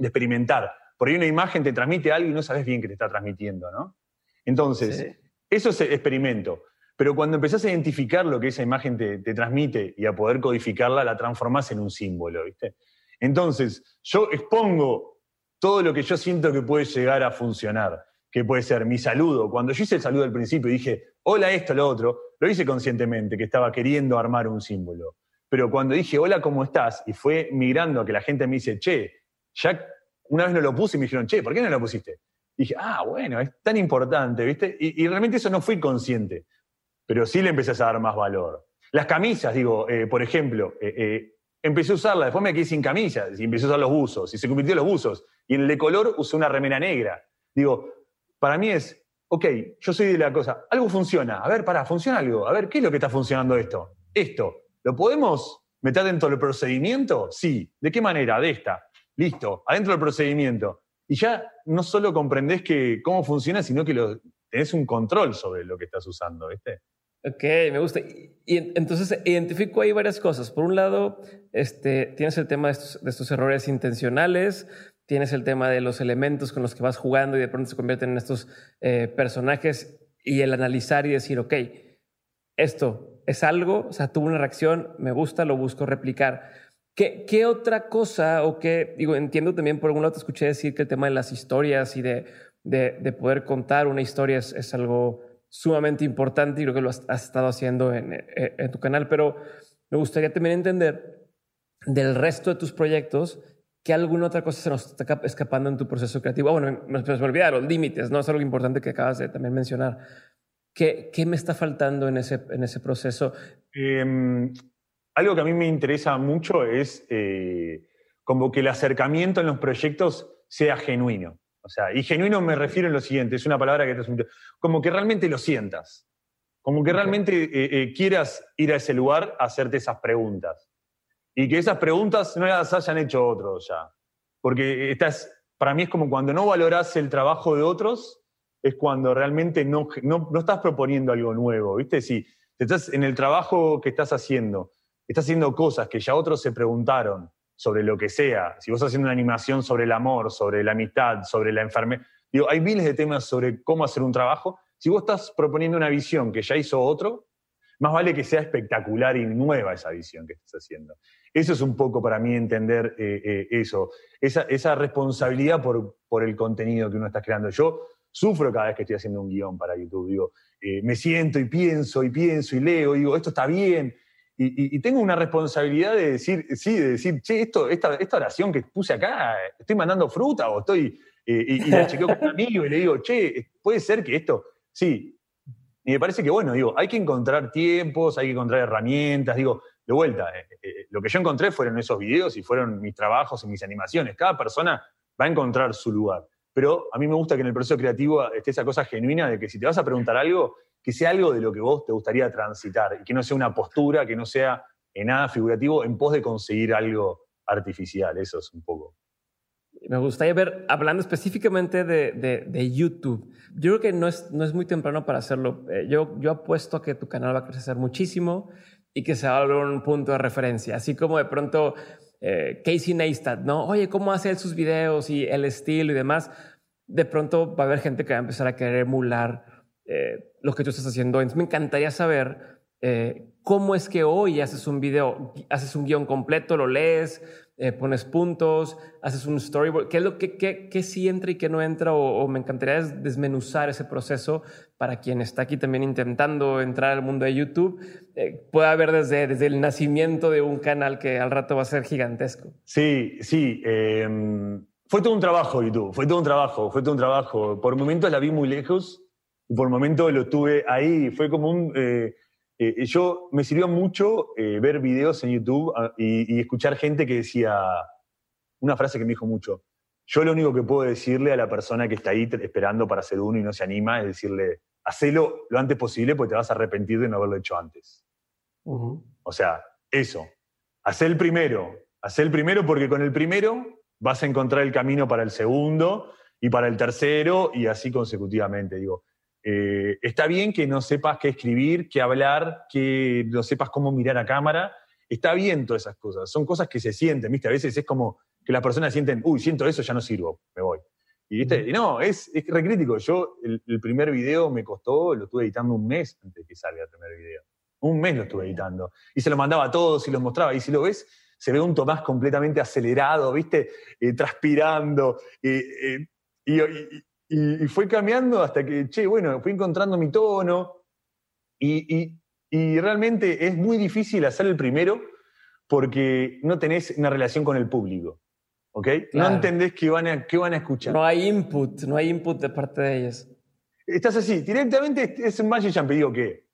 Speaker 1: de experimentar. Por ahí una imagen te transmite algo y no sabes bien qué te está transmitiendo, ¿no? Entonces, eso es experimento. Pero cuando empezás a identificar lo que esa imagen te, transmite y a poder codificarla, la transformás en un símbolo, ¿viste? Entonces, yo expongo todo lo que yo siento que puede llegar a funcionar, que puede ser mi saludo. Cuando yo hice el saludo al principio y dije, hola esto, lo otro, lo hice conscientemente, que estaba queriendo armar un símbolo. Pero cuando dije, hola, ¿cómo estás? Y fue migrando a que la gente me dice, che, ya una vez no lo puse y me dijeron, che, ¿por qué no lo pusiste? Y dije, ah, bueno, es tan importante, ¿viste? Y, realmente eso no fui consciente, pero sí le empecé a dar más valor. Las camisas, digo, eh, por ejemplo, eh, eh, empecé a usarlas, después me quedé sin camisas y empecé a usar los buzos, y se convirtió en los buzos. Y en el de color usé una remera negra. Digo, para mí es, ok, yo soy de la cosa, algo funciona, a ver, pará, funciona algo, a ver, ¿qué es lo que está funcionando esto? Esto, ¿lo podemos meter dentro del procedimiento? Sí. ¿De qué manera? De esta. Listo, adentro del procedimiento. Y ya no solo comprendés que cómo funciona, sino que lo, tenés un control sobre lo que estás usando, ¿viste?
Speaker 2: Ok, me gusta. Y, entonces identifico ahí varias cosas. Por un lado, este, tienes el tema de estos, errores intencionales, tienes el tema de los elementos con los que vas jugando y de pronto se convierten en estos eh, personajes y el analizar y decir, ok, esto es algo, o sea, tuvo una reacción, me gusta, lo busco replicar. ¿Qué, otra cosa o qué, digo, entiendo también por algún lado te escuché decir que el tema de las historias y de, de, poder contar una historia es, es, algo sumamente importante y creo que lo has, estado haciendo en, en, tu canal, pero me gustaría también entender del resto de tus proyectos ¿qué alguna otra cosa se nos está escapando en tu proceso creativo. Bueno, me, me olvidé los límites, ¿no? Es algo importante que acabas de también mencionar. ¿Qué, qué me está faltando en ese, en ese proceso?
Speaker 1: Eh, algo que a mí me interesa mucho es eh, como que el acercamiento en los proyectos sea genuino. O sea, y genuino me refiero a lo siguiente, es una palabra que te como que realmente lo sientas, como que realmente eh, eh, quieras ir a ese lugar a hacerte esas preguntas. Y que esas preguntas no las hayan hecho otros ya. Porque estás, para mí es como cuando no valoras el trabajo de otros, es cuando realmente no, no, no estás proponiendo algo nuevo, ¿viste? Si estás en el trabajo que estás haciendo, estás haciendo cosas que ya otros se preguntaron, sobre lo que sea, si vos estás haciendo una animación sobre el amor, sobre la amistad, sobre la enfermedad, digo, hay miles de temas sobre cómo hacer un trabajo. Si vos estás proponiendo una visión que ya hizo otro, más vale que sea espectacular y nueva esa visión que estás haciendo. Eso es un poco para mí entender eh, eh, eso, esa, esa responsabilidad por, el contenido que uno está creando. Yo sufro cada vez que estoy haciendo un guion para YouTube. Digo, eh, me siento y pienso y pienso y leo digo, esto está bien, y, tengo una responsabilidad de decir, sí, de decir, che, esto, esta, esta oración que puse acá, estoy mandando fruta o estoy, eh, y, la chequeo con un amigo y le digo, che, puede ser que esto, sí. Y me parece que, bueno, digo, hay que encontrar tiempos, hay que encontrar herramientas, digo, de vuelta, eh, eh, lo que yo encontré fueron esos videos y fueron mis trabajos y mis animaciones. Cada persona va a encontrar su lugar. Pero a mí me gusta que en el proceso creativo esté esa cosa genuina de que si te vas a preguntar algo, que sea algo de lo que vos te gustaría transitar y que no sea una postura, que no sea en nada figurativo en pos de conseguir algo artificial. Eso es un poco.
Speaker 2: Me gustaría ver, hablando específicamente de, YouTube, yo creo que no es, no es muy temprano para hacerlo. Eh, yo, yo apuesto a que tu canal va a crecer muchísimo y que se va a volver un punto de referencia. Así como de pronto eh, Casey Neistat, ¿no? Oye, ¿cómo hace él sus videos y el estilo y demás? De pronto va a haber gente que va a empezar a querer emular eh, lo que tú estás haciendo. Me encantaría saber eh, cómo es que hoy haces un video, haces un guion completo, lo lees, eh, pones puntos, haces un storyboard. ¿Qué es lo que qué, sí entra y qué no entra? O, me encantaría desmenuzar ese proceso para quien está aquí también intentando entrar al mundo de YouTube. pueda ver desde, desde el nacimiento de un canal que al rato va a ser gigantesco.
Speaker 1: Sí, sí. Em, fue todo un trabajo YouTube, fue todo un trabajo, fue todo un trabajo. Por momentos la vi muy lejos y por momentos lo tuve ahí. Fue como un... Eh, eh, yo me sirvió mucho eh, ver videos en YouTube ah, y, escuchar gente que decía una frase que me dijo mucho. Yo lo único que puedo decirle a la persona que está ahí esperando para hacer uno y no se anima es decirle, hacelo lo antes posible porque te vas a arrepentir de no haberlo hecho antes. O sea, eso. Haz el primero. Haz el primero porque con el primero vas a encontrar el camino para el segundo y para el tercero y así consecutivamente. Digo, eh, está bien que no sepas qué escribir, qué hablar, que no sepas cómo mirar a cámara. Está bien todas esas cosas. Son cosas que se sienten, ¿viste? A veces es como que las personas sienten, uy, siento eso, ya no sirvo, me voy. Y, ¿viste? no, es, es recrítico. Yo, el, primer video me costó, lo estuve editando un mes antes de que salga el primer video. Un mes lo estuve editando. Y se lo mandaba a todos y los mostraba. Y si lo ves, se ve un Tomás completamente acelerado, ¿viste? Eh, transpirando. Eh, y, y, fue cambiando hasta que, che, bueno, fui encontrando mi tono. Y, realmente es muy difícil hacer el primero porque no tenés una relación con el público. ¿Ok? No entendés qué van, a, qué van a escuchar.
Speaker 2: No hay input, no hay input de parte de ellos.
Speaker 1: Estás así, directamente es un magic jump. digo que,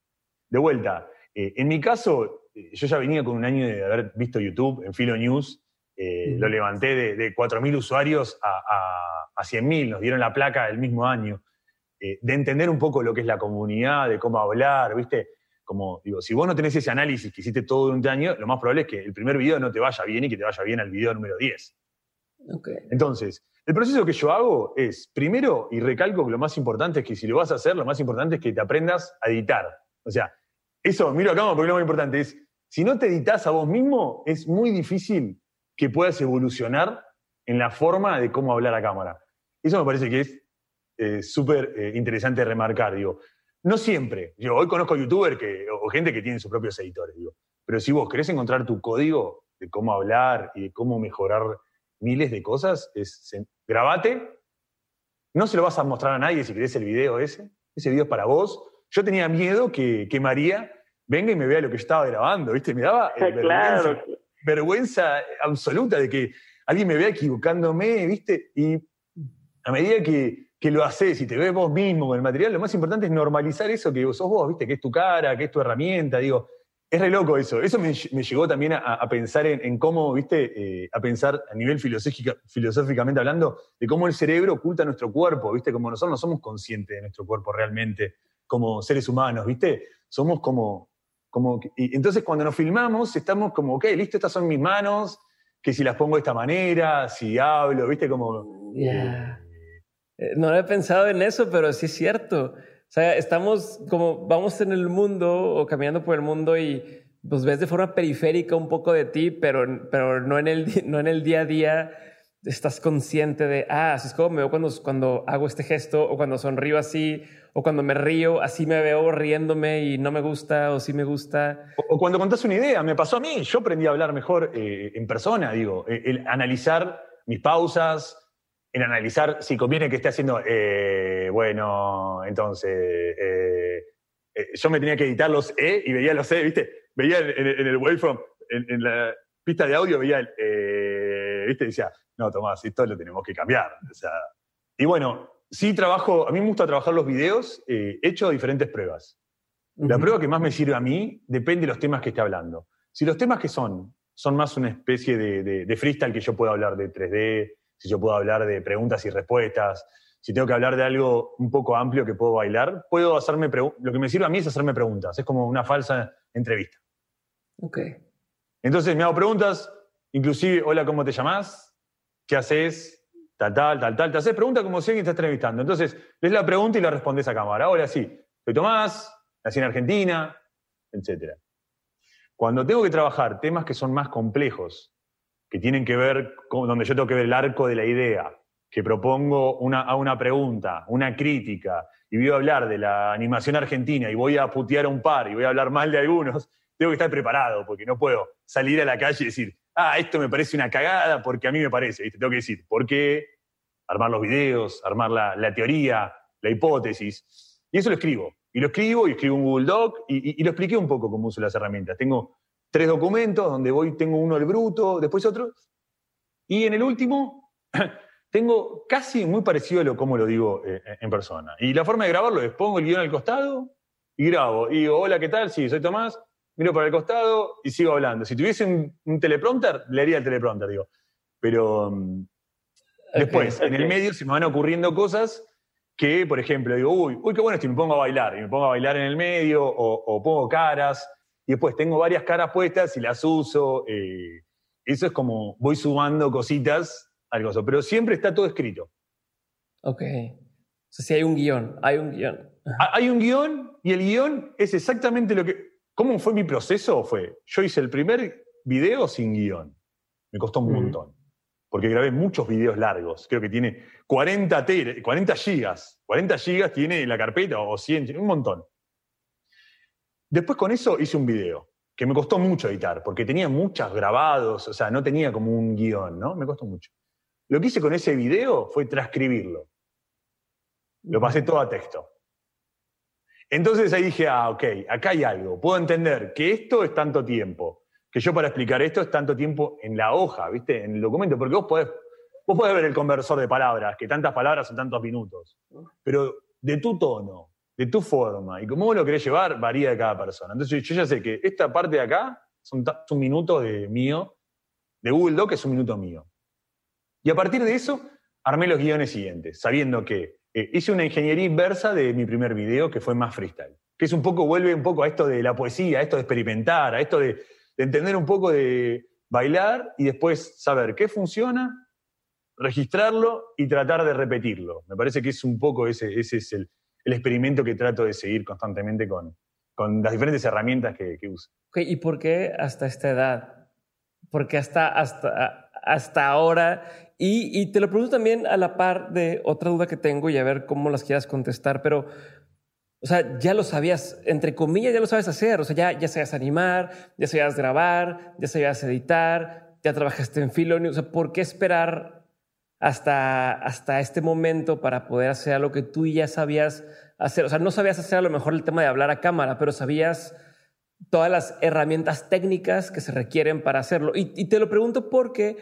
Speaker 1: de vuelta, eh, en mi caso, eh, yo ya venía con un año de haber visto YouTube en Filo News. Eh, lo levanté de, de 4.000 usuarios a a 100.000, nos dieron la placa el mismo año, eh, de entender un poco lo que es la comunidad, de cómo hablar, ¿viste? Como digo, si vos no tenés ese análisis que hiciste todo un año, lo más probable es que el primer video no te vaya bien y que te vaya bien al video número 10. Entonces, el proceso que yo hago es, primero, y recalco que lo más importante es que si lo vas a hacer, lo más importante es que te aprendas a editar. O sea, eso, miro acá porque lo más importante es, si no te editas a vos mismo, es muy difícil que puedas evolucionar en la forma de cómo hablar a cámara. Eso me parece que es eh, súper eh, interesante remarcar. Digo, no siempre. Yo hoy conozco youtubers que, o gente que tiene sus propios editores. Digo, pero si vos querés encontrar tu código de cómo hablar y de cómo mejorar miles de cosas, es grabate. No se lo vas a mostrar a nadie si querés el video ese. Ese video es para vos. Yo tenía miedo que, que María venga y me vea lo que yo estaba grabando, ¿viste? Me daba eh, vergüenza, vergüenza absoluta de que alguien me vea equivocándome, ¿viste? Y a medida que, lo haces y te ves vos mismo con el material, lo más importante es normalizar eso que sos vos, ¿viste? Que es tu cara, que es tu herramienta. Digo, es re loco eso. Eso me, llegó también a, pensar en, cómo, viste, eh, a pensar a nivel filosóficamente hablando, de cómo el cerebro oculta nuestro cuerpo, viste, como nosotros no somos conscientes de nuestro cuerpo realmente, como seres humanos, viste, somos como, como, y entonces cuando nos filmamos estamos como, ok, listo, estas son mis manos, que si las pongo de esta manera, si hablo, viste, como...
Speaker 2: Eh, no he pensado en eso, pero sí es cierto. O sea, estamos como, vamos en el mundo o caminando por el mundo y pues ves de forma periférica un poco de ti, pero, pero no, en el, no en el día a día estás consciente de, ah, así es como me veo cuando, cuando hago este gesto o cuando sonrío así o cuando me río, así me veo riéndome y no me gusta o sí me gusta.
Speaker 1: O, cuando contás una idea, me pasó a mí, yo aprendí a hablar mejor eh, en persona, digo, eh, el analizar mis pausas, en analizar si conviene que esté haciendo, eh, bueno, entonces, eh, eh, yo me tenía que editar los E y veía los E, ¿viste? Veía en, el waveform, en, la pista de audio, veía el, ¿viste? Y decía, no, Tomás, esto lo tenemos que cambiar. O sea, y bueno, sí trabajo, a mí me gusta trabajar los videos, he hecho diferentes pruebas. La prueba que más me sirve a mí depende de los temas que esté hablando. Si los temas que son son más una especie de, de, de freestyle que yo puedo hablar de 3D, si yo puedo hablar de preguntas y respuestas, si tengo que hablar de algo un poco amplio que puedo bailar, puedo hacerme lo que me sirve a mí es hacerme preguntas, es como una falsa entrevista.
Speaker 2: Ok.
Speaker 1: Entonces me hago preguntas, inclusive, hola, ¿cómo te llamas? ¿Qué haces? Tal, tal, tal, tal. Te haces preguntas como si alguien te está entrevistando. Entonces, lees la pregunta y la respondes a cámara. Ahora sí, soy Tomás, nací en Argentina, etc. Cuando tengo que trabajar temas que son más complejos, que tienen que ver con donde yo tengo que ver el arco de la idea, que propongo una, a una pregunta, una crítica, y voy a hablar de la animación argentina y voy a putear a un par y voy a hablar mal de algunos, tengo que estar preparado porque no puedo salir a la calle y decir, ah, esto me parece una cagada porque a mí me parece, ¿viste? Tengo que decir, ¿por qué? Armar los videos, armar la, teoría, la hipótesis. Y eso lo escribo. Y lo escribo y escribo un Google Doc y, y lo expliqué un poco cómo uso las herramientas. Tengo tres documentos, donde voy, tengo uno el bruto, después otro. Y en el último, tengo casi muy parecido a lo como lo digo eh, en persona. Y la forma de grabarlo es pongo el guion al costado y grabo. Y digo, hola, ¿qué tal? Sí, soy Tomás. Miro para el costado y sigo hablando. Si tuviese un, teleprompter, leería el teleprompter, digo. Pero mm, después, en el medio se me van ocurriendo cosas que, por ejemplo, digo, uy, uy, qué bueno esto, y me pongo a bailar. Y me pongo a bailar en el medio o, o pongo caras y después tengo varias caras puestas y las uso. Eh, eso es como voy sumando cositas al gozo, pero siempre está todo escrito.
Speaker 2: Ok. O sea, si hay un guion, hay un guion.
Speaker 1: Hay un guion y el guion es exactamente lo que... ¿Cómo fue mi proceso? Fue, yo hice el primer video sin guion. Me costó un montón. Porque grabé muchos videos largos. Creo que tiene 40, 40 gigas. 40 gigas tiene la carpeta o 100, un montón. Después con eso hice un video, que me costó mucho editar, porque tenía muchos grabados, o sea, no tenía como un guion, ¿no? Me costó mucho. Lo que hice con ese video fue transcribirlo. Lo pasé todo a texto. Entonces ahí dije, ah, ok, acá hay algo. Puedo entender que esto es tanto tiempo, que yo para explicar esto es tanto tiempo en la hoja, ¿viste? En el documento, porque vos podés, vos podés ver el conversor de palabras, que tantas palabras son tantos minutos. Pero de tu tono, de tu forma y cómo vos lo querés llevar varía de cada persona. Entonces yo ya sé que esta parte de acá son un minuto de mío, de Google Doc es un minuto mío. Y a partir de eso armé los guiones siguientes, sabiendo que eh, hice una ingeniería inversa de mi primer video que fue más freestyle, que es un poco, vuelve un poco a esto de la poesía, a esto de experimentar, a esto de, de entender un poco de bailar y después saber qué funciona, registrarlo y tratar de repetirlo. Me parece que es un poco ese, ese es el, el experimento que trato de seguir constantemente con, con las diferentes herramientas que, que uso.
Speaker 2: ¿Y por qué hasta esta edad? Porque hasta, hasta, hasta ahora? Y, y, te lo pregunto también a la par de otra duda que tengo y a ver cómo las quieras contestar, pero, o sea, ya lo sabías, entre comillas, ya lo sabes hacer, o sea, ya, ya sabías animar, ya sabías grabar, ya sabías editar, ya trabajaste en Filoni, o sea, ¿por qué esperar hasta, hasta este momento para poder hacer algo que tú ya sabías hacer. O sea, no sabías hacer a lo mejor el tema de hablar a cámara, pero sabías todas las herramientas técnicas que se requieren para hacerlo. Y, te lo pregunto porque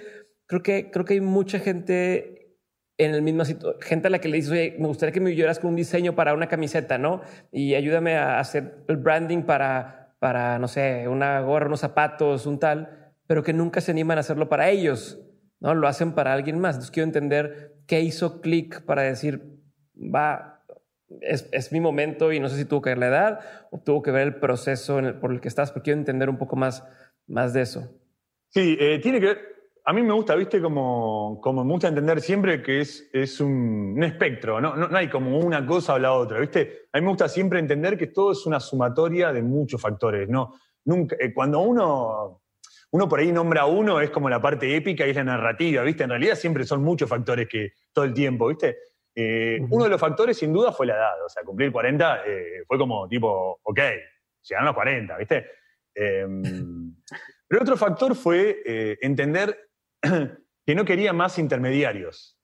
Speaker 2: creo que, creo que hay mucha gente en el mismo sitio, gente a la que le dices, oye, me gustaría que me ayudaras con un diseño para una camiseta, ¿no? Y ayúdame a hacer el branding para, para, no sé, una gorra, unos zapatos, un tal, pero que nunca se animan a hacerlo para ellos, ¿no? Lo hacen para alguien más. Entonces quiero entender qué hizo clic para decir, va, es, es, mi momento y no sé si tuvo que ver la edad o tuvo que ver el proceso por el que estás, pero quiero entender un poco más, más de eso.
Speaker 1: Sí, eh, tiene que ver, a mí me gusta, viste, como, como me gusta entender siempre que es, es un, un espectro, ¿no? ¿no? No, hay como una cosa o la otra, viste. A mí me gusta siempre entender que todo es una sumatoria de muchos factores, ¿no? Nunca, eh, cuando uno, uno por ahí nombra uno, es como la parte épica y es la narrativa, viste. En realidad siempre son muchos factores que todo el tiempo, viste. Eh, uh -huh. Uno de los factores, sin duda, fue la edad. O sea, cumplir 40 eh, fue como tipo, ok, llegaron los 40, ¿viste? Eh, pero otro factor fue eh, entender que no quería más intermediarios.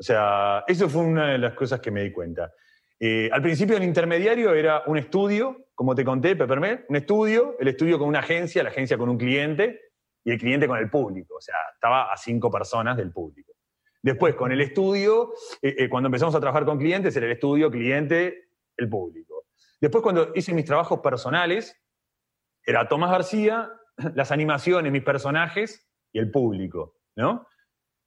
Speaker 1: O sea, eso fue una de las cosas que me di cuenta. Al principio el intermediario era un estudio, como te conté, Peppermel, un estudio, el estudio con una agencia, la agencia con un cliente y el cliente con el público. O sea, estaba a cinco personas del público. Después, con el estudio, eh, eh, cuando empezamos a trabajar con clientes, era el estudio, cliente, el público. Después, cuando hice mis trabajos personales, era Tomás García, las animaciones, mis personajes y el público, ¿no?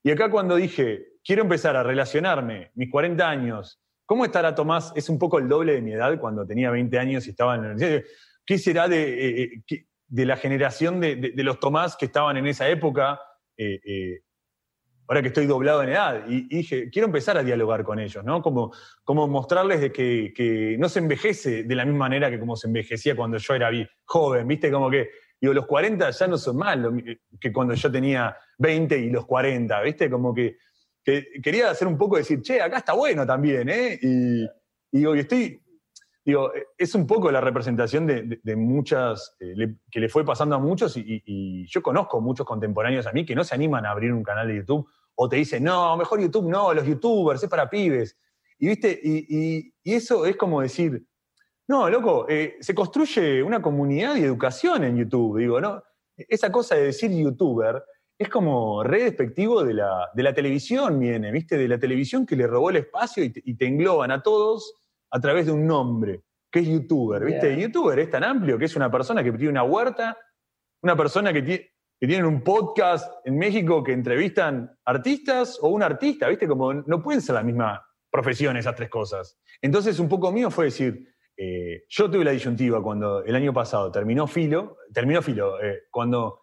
Speaker 1: Y acá cuando dije, quiero empezar a relacionarme, mis 40 años, ¿cómo estará Tomás? Es un poco el doble de mi edad cuando tenía 20 años y estaba en la universidad. ¿Qué será de, eh, de la generación de, los Tomás que estaban en esa época? Eh, eh, ahora que estoy doblado en edad, y, dije, quiero empezar a dialogar con ellos, ¿no? Como, mostrarles de que, no se envejece de la misma manera que como se envejecía cuando yo era joven, ¿viste? Como que, digo, los 40 ya no son más que cuando yo tenía 20 y los 40, ¿viste? Como que, que quería hacer un poco decir, che, acá está bueno también, ¿eh? Y, y digo, y estoy, digo, es un poco la representación de, de, de muchas, eh, le, que le fue pasando a muchos y, y, yo conozco muchos contemporáneos a mí que no se animan a abrir un canal de YouTube o te dicen, no, mejor YouTube no, los youtubers, es para pibes. Y, ¿viste? y, y eso es como decir, no, loco, eh, se construye una comunidad y educación en YouTube, digo, ¿no? Esa cosa de decir youtuber es como re despectivo de la, de la televisión, viene, ¿viste? De la televisión que le robó el espacio y te, y te engloban a todos a través de un nombre, que es youtuber, ¿viste? Yeah. Youtuber es tan amplio que es una persona que tiene una huerta, una persona que tiene, que tienen un podcast en México que entrevistan artistas o un artista, ¿viste? Como no pueden ser la misma profesión esas tres cosas. Entonces, un poco mío fue decir, eh, yo tuve la disyuntiva cuando el año pasado terminó Filo, terminó Filo, eh, cuando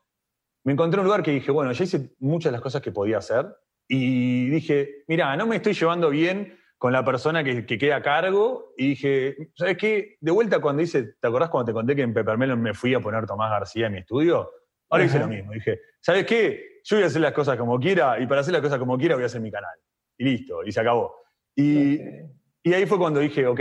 Speaker 1: me encontré en un lugar que dije, bueno, ya hice muchas de las cosas que podía hacer y dije, mira, no me estoy llevando bien con la persona que, que, queda a cargo y dije, ¿sabes qué? De vuelta cuando dice, ¿te acordás cuando te conté que en Peppermelon me fui a poner Tomás García en mi estudio? Ahora hice lo mismo. Dije, ¿sabes qué? Yo voy a hacer las cosas como quiera y para hacer las cosas como quiera voy a hacer mi canal. Y listo, y se acabó. Y, okay. y ahí fue cuando dije, ok.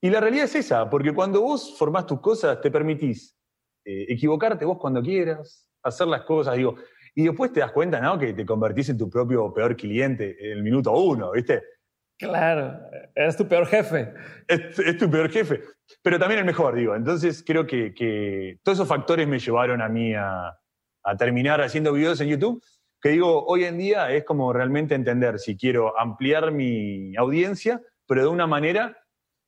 Speaker 1: Y la realidad es esa, porque cuando vos formás tus cosas, te permitís eh, equivocarte vos cuando quieras, hacer las cosas, digo. Y después te das cuenta, ¿no? Que te convertís en tu propio peor cliente en el minuto uno, ¿viste?
Speaker 2: Claro, eres tu peor jefe.
Speaker 1: Es, es, tu peor jefe, pero también el mejor, digo. Entonces creo que, que todos esos factores me llevaron a mí a, a, terminar haciendo videos en YouTube, que digo, hoy en día es como realmente entender si quiero ampliar mi audiencia, pero de una manera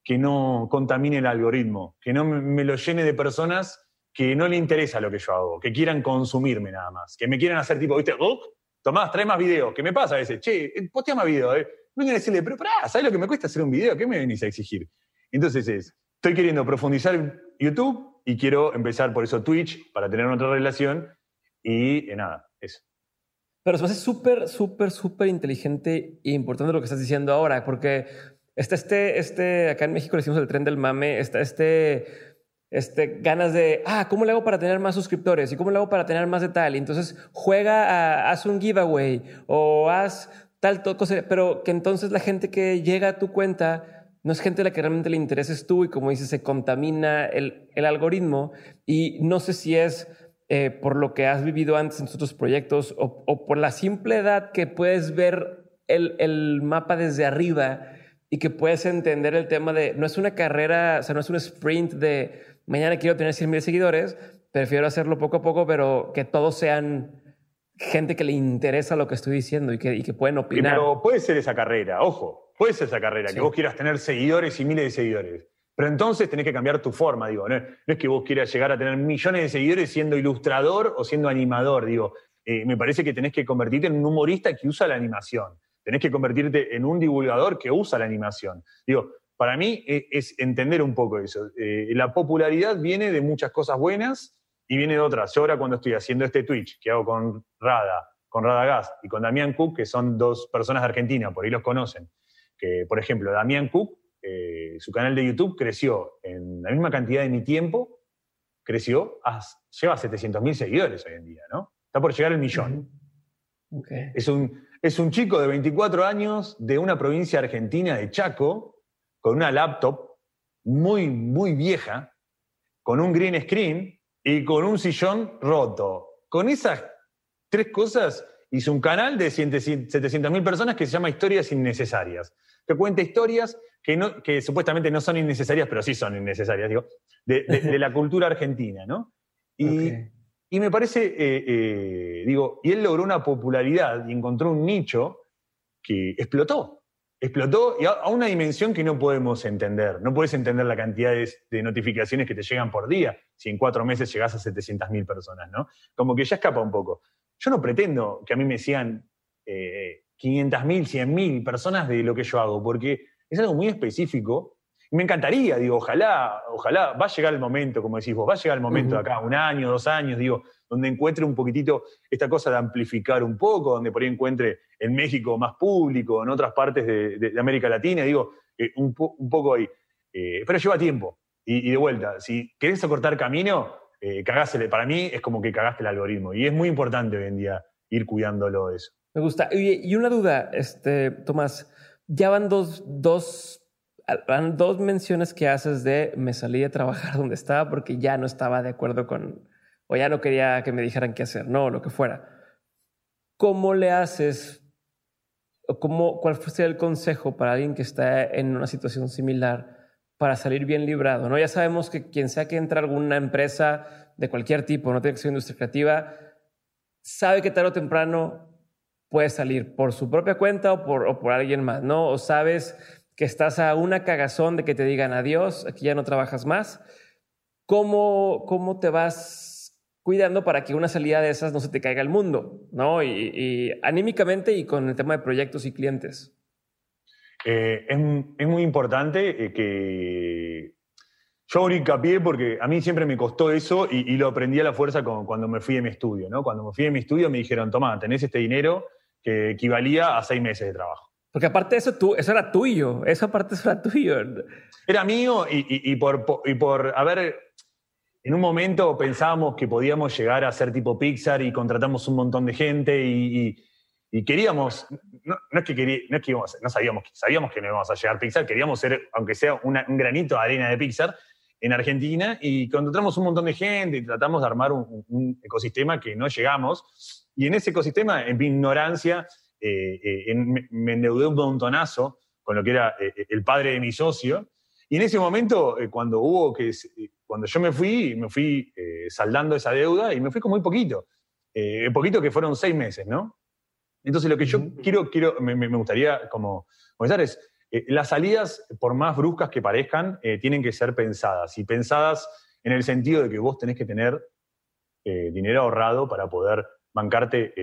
Speaker 1: que no contamine el algoritmo, que no me lo llene de personas que no le interesa lo que yo hago, que quieran consumirme nada más, que me quieran hacer tipo, ¿viste? Oh, Tomás, trae más videos. ¿Qué me pasa a veces? Che, postea más videos. ¿eh? vengan a decirle, pero pará, ¿sabes lo que me cuesta hacer un video? ¿Qué me venís a exigir? Entonces es, estoy queriendo profundizar YouTube y quiero empezar por eso Twitch para tener otra relación y eh, nada, eso.
Speaker 2: Pero se me hace súper, súper, súper inteligente e importante lo que estás diciendo ahora, porque está este, este, acá en México le decimos el tren del mame, está este, este, ganas de, ah, ¿cómo le hago para tener más suscriptores? ¿Y cómo le hago para tener más de tal? Y entonces juega a, haz un giveaway o haz tal, cosa, pero que entonces la gente que llega a tu cuenta no es gente a la que realmente le intereses tú y como dices, se contamina el, el algoritmo y no sé si es eh, por lo que has vivido antes en otros proyectos o, o, por la simple edad que puedes ver el, el, mapa desde arriba y que puedes entender el tema de, no es una carrera, o sea, no es un sprint de mañana quiero tener 100 mil seguidores, prefiero hacerlo poco a poco, pero que todos sean gente que le interesa lo que estoy diciendo y que, y que pueden opinar.
Speaker 1: Pero puede ser esa carrera, ojo, puede ser esa carrera, sí. que vos quieras tener seguidores y miles de seguidores. Pero entonces tenés que cambiar tu forma, digo. No, es que vos quieras llegar a tener millones de seguidores siendo ilustrador o siendo animador, digo. Eh, me parece que tenés que convertirte en un humorista que usa la animación. Tenés que convertirte en un divulgador que usa la animación. Digo, para mí e, es, entender un poco eso. Eh, la popularidad viene de muchas cosas buenas y viene de otras. Yo ahora cuando estoy haciendo este Twitch que hago con Rada, con Radagast y con Damián Cook, que son dos personas de Argentina, por ahí los conocen, que por ejemplo Damián Cook, eh, su canal de YouTube creció en la misma cantidad de mi tiempo, creció, lleva 700.000 seguidores hoy en día, ¿no? Está por llegar al millón. Es, un, es un chico de 24 años de una provincia argentina de Chaco, con una laptop muy, muy vieja, con un green screen y con un sillón roto. Con esas tres cosas hizo un canal de 700.000 personas que se llama Historias Innecesarias, que cuenta historias que, no, que supuestamente no son innecesarias, pero sí son innecesarias, digo, de, la cultura argentina, ¿no? Y, y me parece, eh, eh, digo, y él logró una popularidad y encontró un nicho que explotó explotó a una dimensión que no podemos entender. No puedes entender la cantidad de, notificaciones que te llegan por día si en cuatro meses llegas a 700.000 personas, ¿no? Como que ya escapa un poco. Yo no pretendo que a mí me sigan eh, 500.000, 100.000 personas de lo que yo hago, porque es algo muy específico. Y me encantaría, digo, ojalá, ojalá, va a llegar el momento, como decís vos, va a llegar el momento de acá, un año, dos años, digo, donde encuentre un poquitito esta cosa de amplificar un poco, donde por ahí encuentre en México más público, en otras partes de, América Latina, digo, eh, un, poco ahí. Eh, pero lleva tiempo. Y, de vuelta, si querés acortar camino, eh, cagásele. Para mí es como que cagaste el algoritmo. Y es muy importante hoy en día ir cuidándolo eso.
Speaker 2: Me gusta. Y, una duda, este, Tomás. Ya van dos, dos, van dos menciones que haces de me salí de trabajar donde estaba porque ya no estaba de acuerdo con, o ya no quería que me dijeran qué hacer, no, lo que fuera. ¿Cómo le haces? O cómo, ¿Cuál sería el consejo para alguien que está en una situación similar para salir bien librado? ¿no? Ya sabemos que quien sea que entra a alguna empresa de cualquier tipo, no tiene que ser industria creativa, sabe que tarde o temprano puede salir por su propia cuenta o por, o por alguien más, ¿no? O sabes que estás a una cagazón de que te digan adiós, aquí ya no trabajas más. ¿Cómo, cómo te vas cuidando para que una salida de esas no se te caiga al mundo, ¿no? Y, anímicamente y con el tema de proyectos y clientes.
Speaker 1: Eh, es, muy importante eh, que yo hago hincapié porque a mí siempre me costó eso y, lo aprendí a la fuerza cuando me fui de mi estudio, ¿no? Cuando me fui de mi estudio me dijeron, toma, tenés este dinero que equivalía a seis meses de trabajo.
Speaker 2: Porque aparte de eso, tú, eso era tuyo, esa parte era tuyo.
Speaker 1: Era mío y, por, y por haber en un momento pensábamos que podíamos llegar a ser tipo Pixar y contratamos un montón de gente y, queríamos, no, es que, no, es no sabíamos, sabíamos que no íbamos a llegar a Pixar, queríamos ser, aunque sea un granito de arena de Pixar, en Argentina y contratamos un montón de gente y tratamos de armar un, ecosistema que no llegamos. Y en ese ecosistema, en mi ignorancia, eh, eh, me endeudé un montonazo con lo que era eh, el padre de mi socio. Y en ese momento, cuando hubo que cuando yo me fui, me fui eh, saldando esa deuda y me fui con muy poquito. Eh, poquito que fueron seis meses, ¿no? Entonces lo que yo quiero, quiero me, me gustaría como comenzar es, eh, las salidas, por más bruscas que parezcan, tienen que ser pensadas. Y pensadas en el sentido de que vos tenés que tener dinero ahorrado para poder bancarte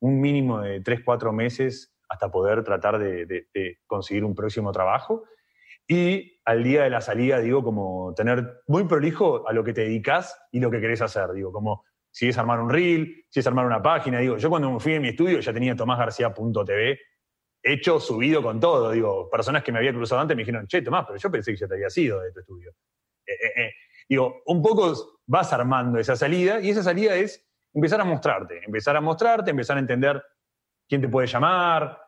Speaker 1: un mínimo de tres, cuatro meses hasta poder tratar de, de conseguir un próximo trabajo y al día de la salida, digo, como tener muy prolijo a lo que te dedicas y lo que querés hacer. Digo, como si es armar un reel, si es armar una página. Digo, yo cuando me fui en mi estudio ya tenía tomásgarcía.tv hecho, subido con todo. Digo, personas que me había cruzado antes me dijeron, che, Tomás, pero yo pensé que ya te había sido de tu estudio. Eh, eh, eh. Digo, un poco vas armando esa salida y esa salida es empezar a mostrarte, empezar a mostrarte, empezar a entender quién te puede llamar,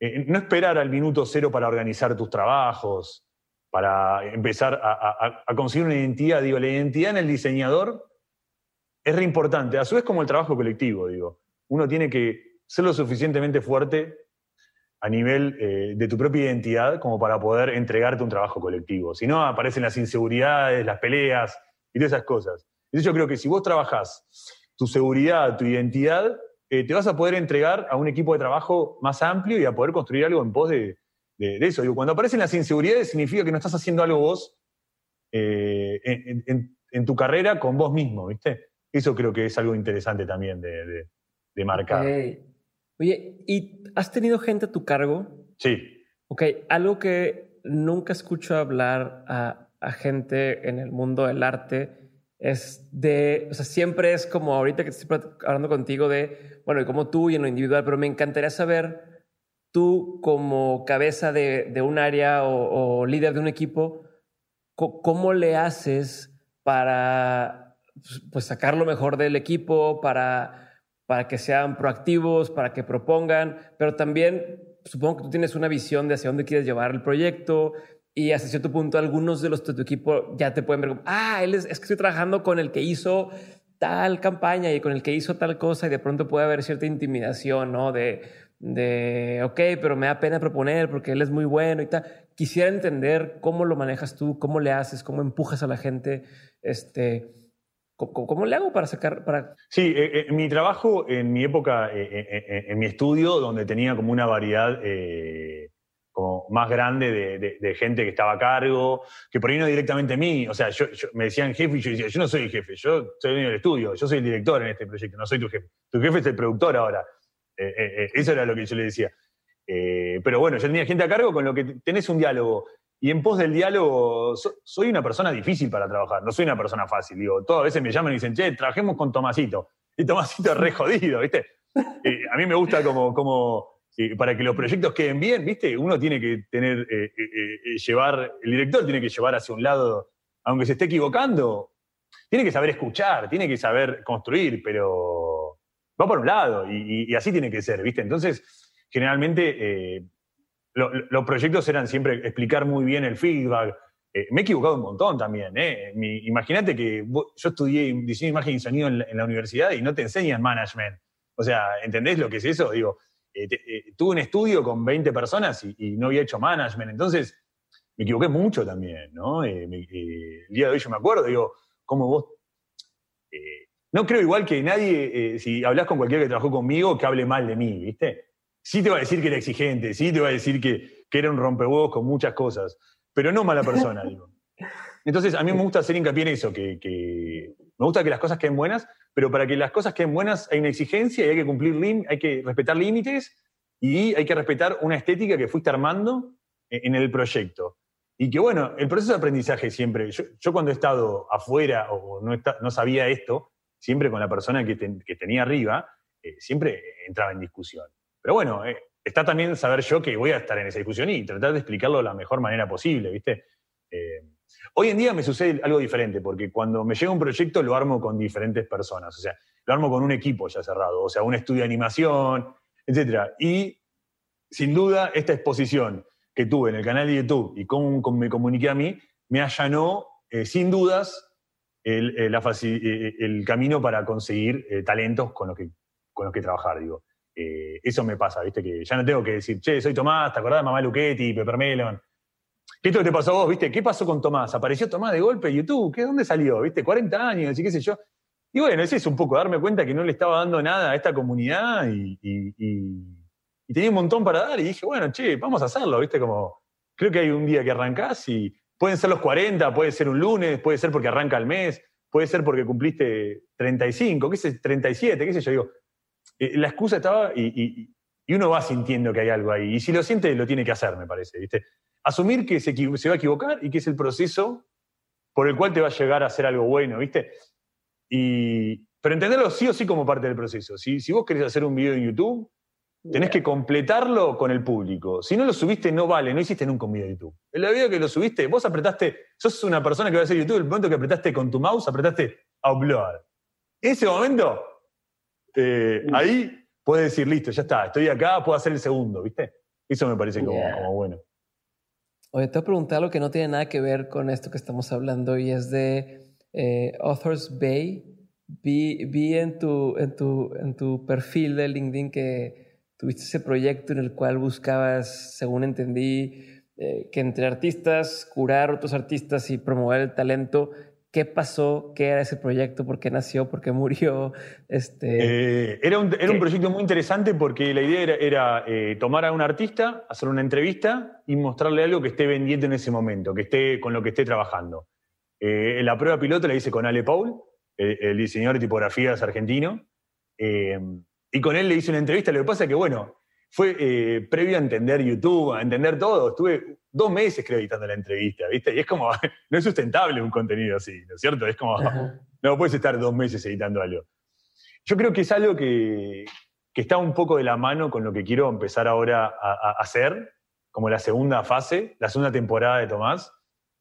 Speaker 1: eh, no esperar al minuto cero para organizar tus trabajos, para empezar a, conseguir una identidad. Digo, la identidad en el diseñador es re importante, a su vez como el trabajo colectivo, digo. Uno tiene que ser lo suficientemente fuerte a nivel eh, de tu propia identidad como para poder entregarte un trabajo colectivo. Si no, aparecen las inseguridades, las peleas y todas esas cosas. Entonces yo creo que si vos trabajás tu seguridad, tu identidad, eh, te vas a poder entregar a un equipo de trabajo más amplio y a poder construir algo en pos de, eso. Digo, cuando aparecen las inseguridades significa que no estás haciendo algo vos eh, en, tu carrera con vos mismo, ¿viste? Eso creo que es algo interesante también de, marcar.
Speaker 2: Oye, ¿y has tenido gente a tu cargo?
Speaker 1: Sí.
Speaker 2: Ok, algo que nunca escucho hablar a, a gente en el mundo del arte es de, o sea, siempre es como ahorita que estoy hablando contigo de, bueno, y como tú y en lo individual, pero me encantaría saber tú como cabeza de, de un área o, líder de un equipo, ¿cómo le haces para pues, pues, sacar lo mejor del equipo, para, para que sean proactivos, para que propongan, pero también supongo que tú tienes una visión de hacia dónde quieres llevar el proyecto, y hasta cierto punto algunos de los de tu equipo ya te pueden ver como, ah, él es, es que estoy trabajando con el que hizo tal campaña y con el que hizo tal cosa y de pronto puede haber cierta intimidación, ¿no? De, de, ok, pero me da pena proponer porque él es muy bueno y tal. Quisiera entender cómo lo manejas tú, cómo le haces, cómo empujas a la gente, este, ¿Cómo, le hago para sacar? Para...
Speaker 1: Sí, eh, eh, mi trabajo en mi época, eh, en mi estudio, donde tenía como una variedad como más grande de, gente que estaba a cargo, que por ahí no directamente a mí, o sea, yo, me decían jefe y yo decía, yo no soy el jefe, yo soy del estudio, yo soy el director en este proyecto, no soy tu jefe. Tu jefe es el productor ahora. Eh, eh, eh, eso era lo que yo le decía. pero bueno, yo tenía gente a cargo con lo que tenés un diálogo. Y en pos del diálogo, soy una persona difícil para trabajar, no soy una persona fácil. Digo, todas veces me llaman y dicen, che, trabajemos con Tomasito. Y Tomasito es re jodido, ¿viste? a mí me gusta como, como para que los proyectos queden bien, ¿viste? Uno tiene que tener, eh, eh, eh, llevar, el director tiene que llevar hacia un lado, aunque se esté equivocando, tiene que saber escuchar, tiene que saber construir, pero va por un lado y, así tiene que ser, ¿viste? Entonces, generalmente los proyectos eran siempre explicar muy bien el feedback. me he equivocado un montón también. Imagínate que yo estudié diseño imagen y sonido en la universidad y no te enseñan management. O sea, ¿entendés lo que es eso? Digo, eh, eh, tuve un estudio con 20 personas y, no había hecho management, entonces me equivoqué mucho también, ¿no? Eh, el día de hoy yo me acuerdo, digo, ¿cómo vos... no creo igual que nadie, si hablas con cualquiera que trabajó conmigo, que hable mal de mí, ¿viste? Sí te va a decir que era exigente, sí te va a decir que, que era un rompehuevos con muchas cosas, pero no mala persona, digo. Entonces, a mí me gusta hacer hincapié en eso, que, que, me gusta que las cosas queden buenas, pero para que las cosas queden buenas hay una exigencia y hay que cumplir, hay que respetar límites y hay que respetar una estética que fuiste armando e, en el proyecto. Y que bueno, el proceso de aprendizaje siempre, yo, cuando he estado afuera o no, sabía esto, siempre con la persona que, tenía arriba, eh, siempre entraba en discusión. Pero bueno, eh, está también saber yo que voy a estar en esa discusión y tratar de explicarlo de la mejor manera posible, ¿viste? Eh, Hoy en día me sucede algo diferente, porque cuando me llega un proyecto lo armo con diferentes personas, o sea, lo armo con un equipo ya cerrado, o sea, un estudio de animación, etc. Y sin duda, esta exposición que tuve en el canal de YouTube y cómo me comuniqué a mí, me allanó, eh, sin dudas, el, eh, eh, el, camino para conseguir talentos con los, que, con los que trabajar, digo. eso me pasa, ¿viste? Que ya no tengo que decir, che, soy Tomás, ¿te acordás de Mamá Luchetti, Pepper Esto te pasó a vos, viste? ¿Qué pasó con Tomás? ¿Apareció Tomás de golpe en YouTube? ¿Qué, ¿Dónde salió? ¿Viste? 40 años y qué sé yo. Y bueno, ese es un poco darme cuenta que no le estaba dando nada a esta comunidad y, tenía un montón para dar y dije, bueno, che, vamos a hacerlo, ¿viste? Como, creo que hay un día que arrancás y pueden ser los 40, puede ser un lunes, puede ser porque arranca el mes, puede ser porque cumpliste 35, qué sé, 37, qué sé yo. Digo, eh, la excusa estaba y, y uno va sintiendo que hay algo ahí. Y si lo siente, lo tiene que hacer, me parece, ¿viste? Asumir que se, va a equivocar y que es el proceso por el cual te va a llegar a hacer algo bueno, ¿viste? Y, pero entenderlo sí o sí como parte del proceso. Si, si vos querés hacer un video en YouTube, tenés que completarlo con el público. Si no lo subiste, no vale, no hiciste nunca un video de YouTube. En la video que lo subiste, vos apretaste, sos una persona que va a hacer YouTube, el momento que apretaste con tu mouse, apretaste upload. En ese momento, eh, ahí puedes decir, listo, ya está, estoy acá, puedo hacer el segundo, ¿viste? Eso me parece como bueno.
Speaker 2: Oye, te voy a preguntar algo que no tiene nada que ver con esto que estamos hablando y es de eh, Authors Bay. Vi, vi en, tu, en, tu, en tu perfil de LinkedIn que tuviste ese proyecto en el cual buscabas, según entendí, eh, que entre artistas, curar otros artistas y promover el talento qué pasó, qué era ese proyecto, por qué nació, por qué murió. Este,
Speaker 1: eh, era, un, era un, proyecto muy interesante porque la idea era, eh, tomar a un artista, hacer una entrevista y mostrarle algo que esté vendiendo en ese momento, que esté con lo que esté trabajando. Eh, la prueba piloto la hice con Ale Paul, el, diseñador de tipografías argentino. Y con él le hice una entrevista. Lo que pasa es que, bueno, fue eh, previo a entender YouTube, a entender todo. Estuve dos meses creo editando la entrevista, ¿viste? Y es como, no es sustentable un contenido así, ¿no es cierto? Es como, no puedes estar dos meses editando algo. Yo creo que es algo que, que está un poco de la mano con lo que quiero empezar ahora a, hacer, como la segunda fase, la segunda temporada de Tomás.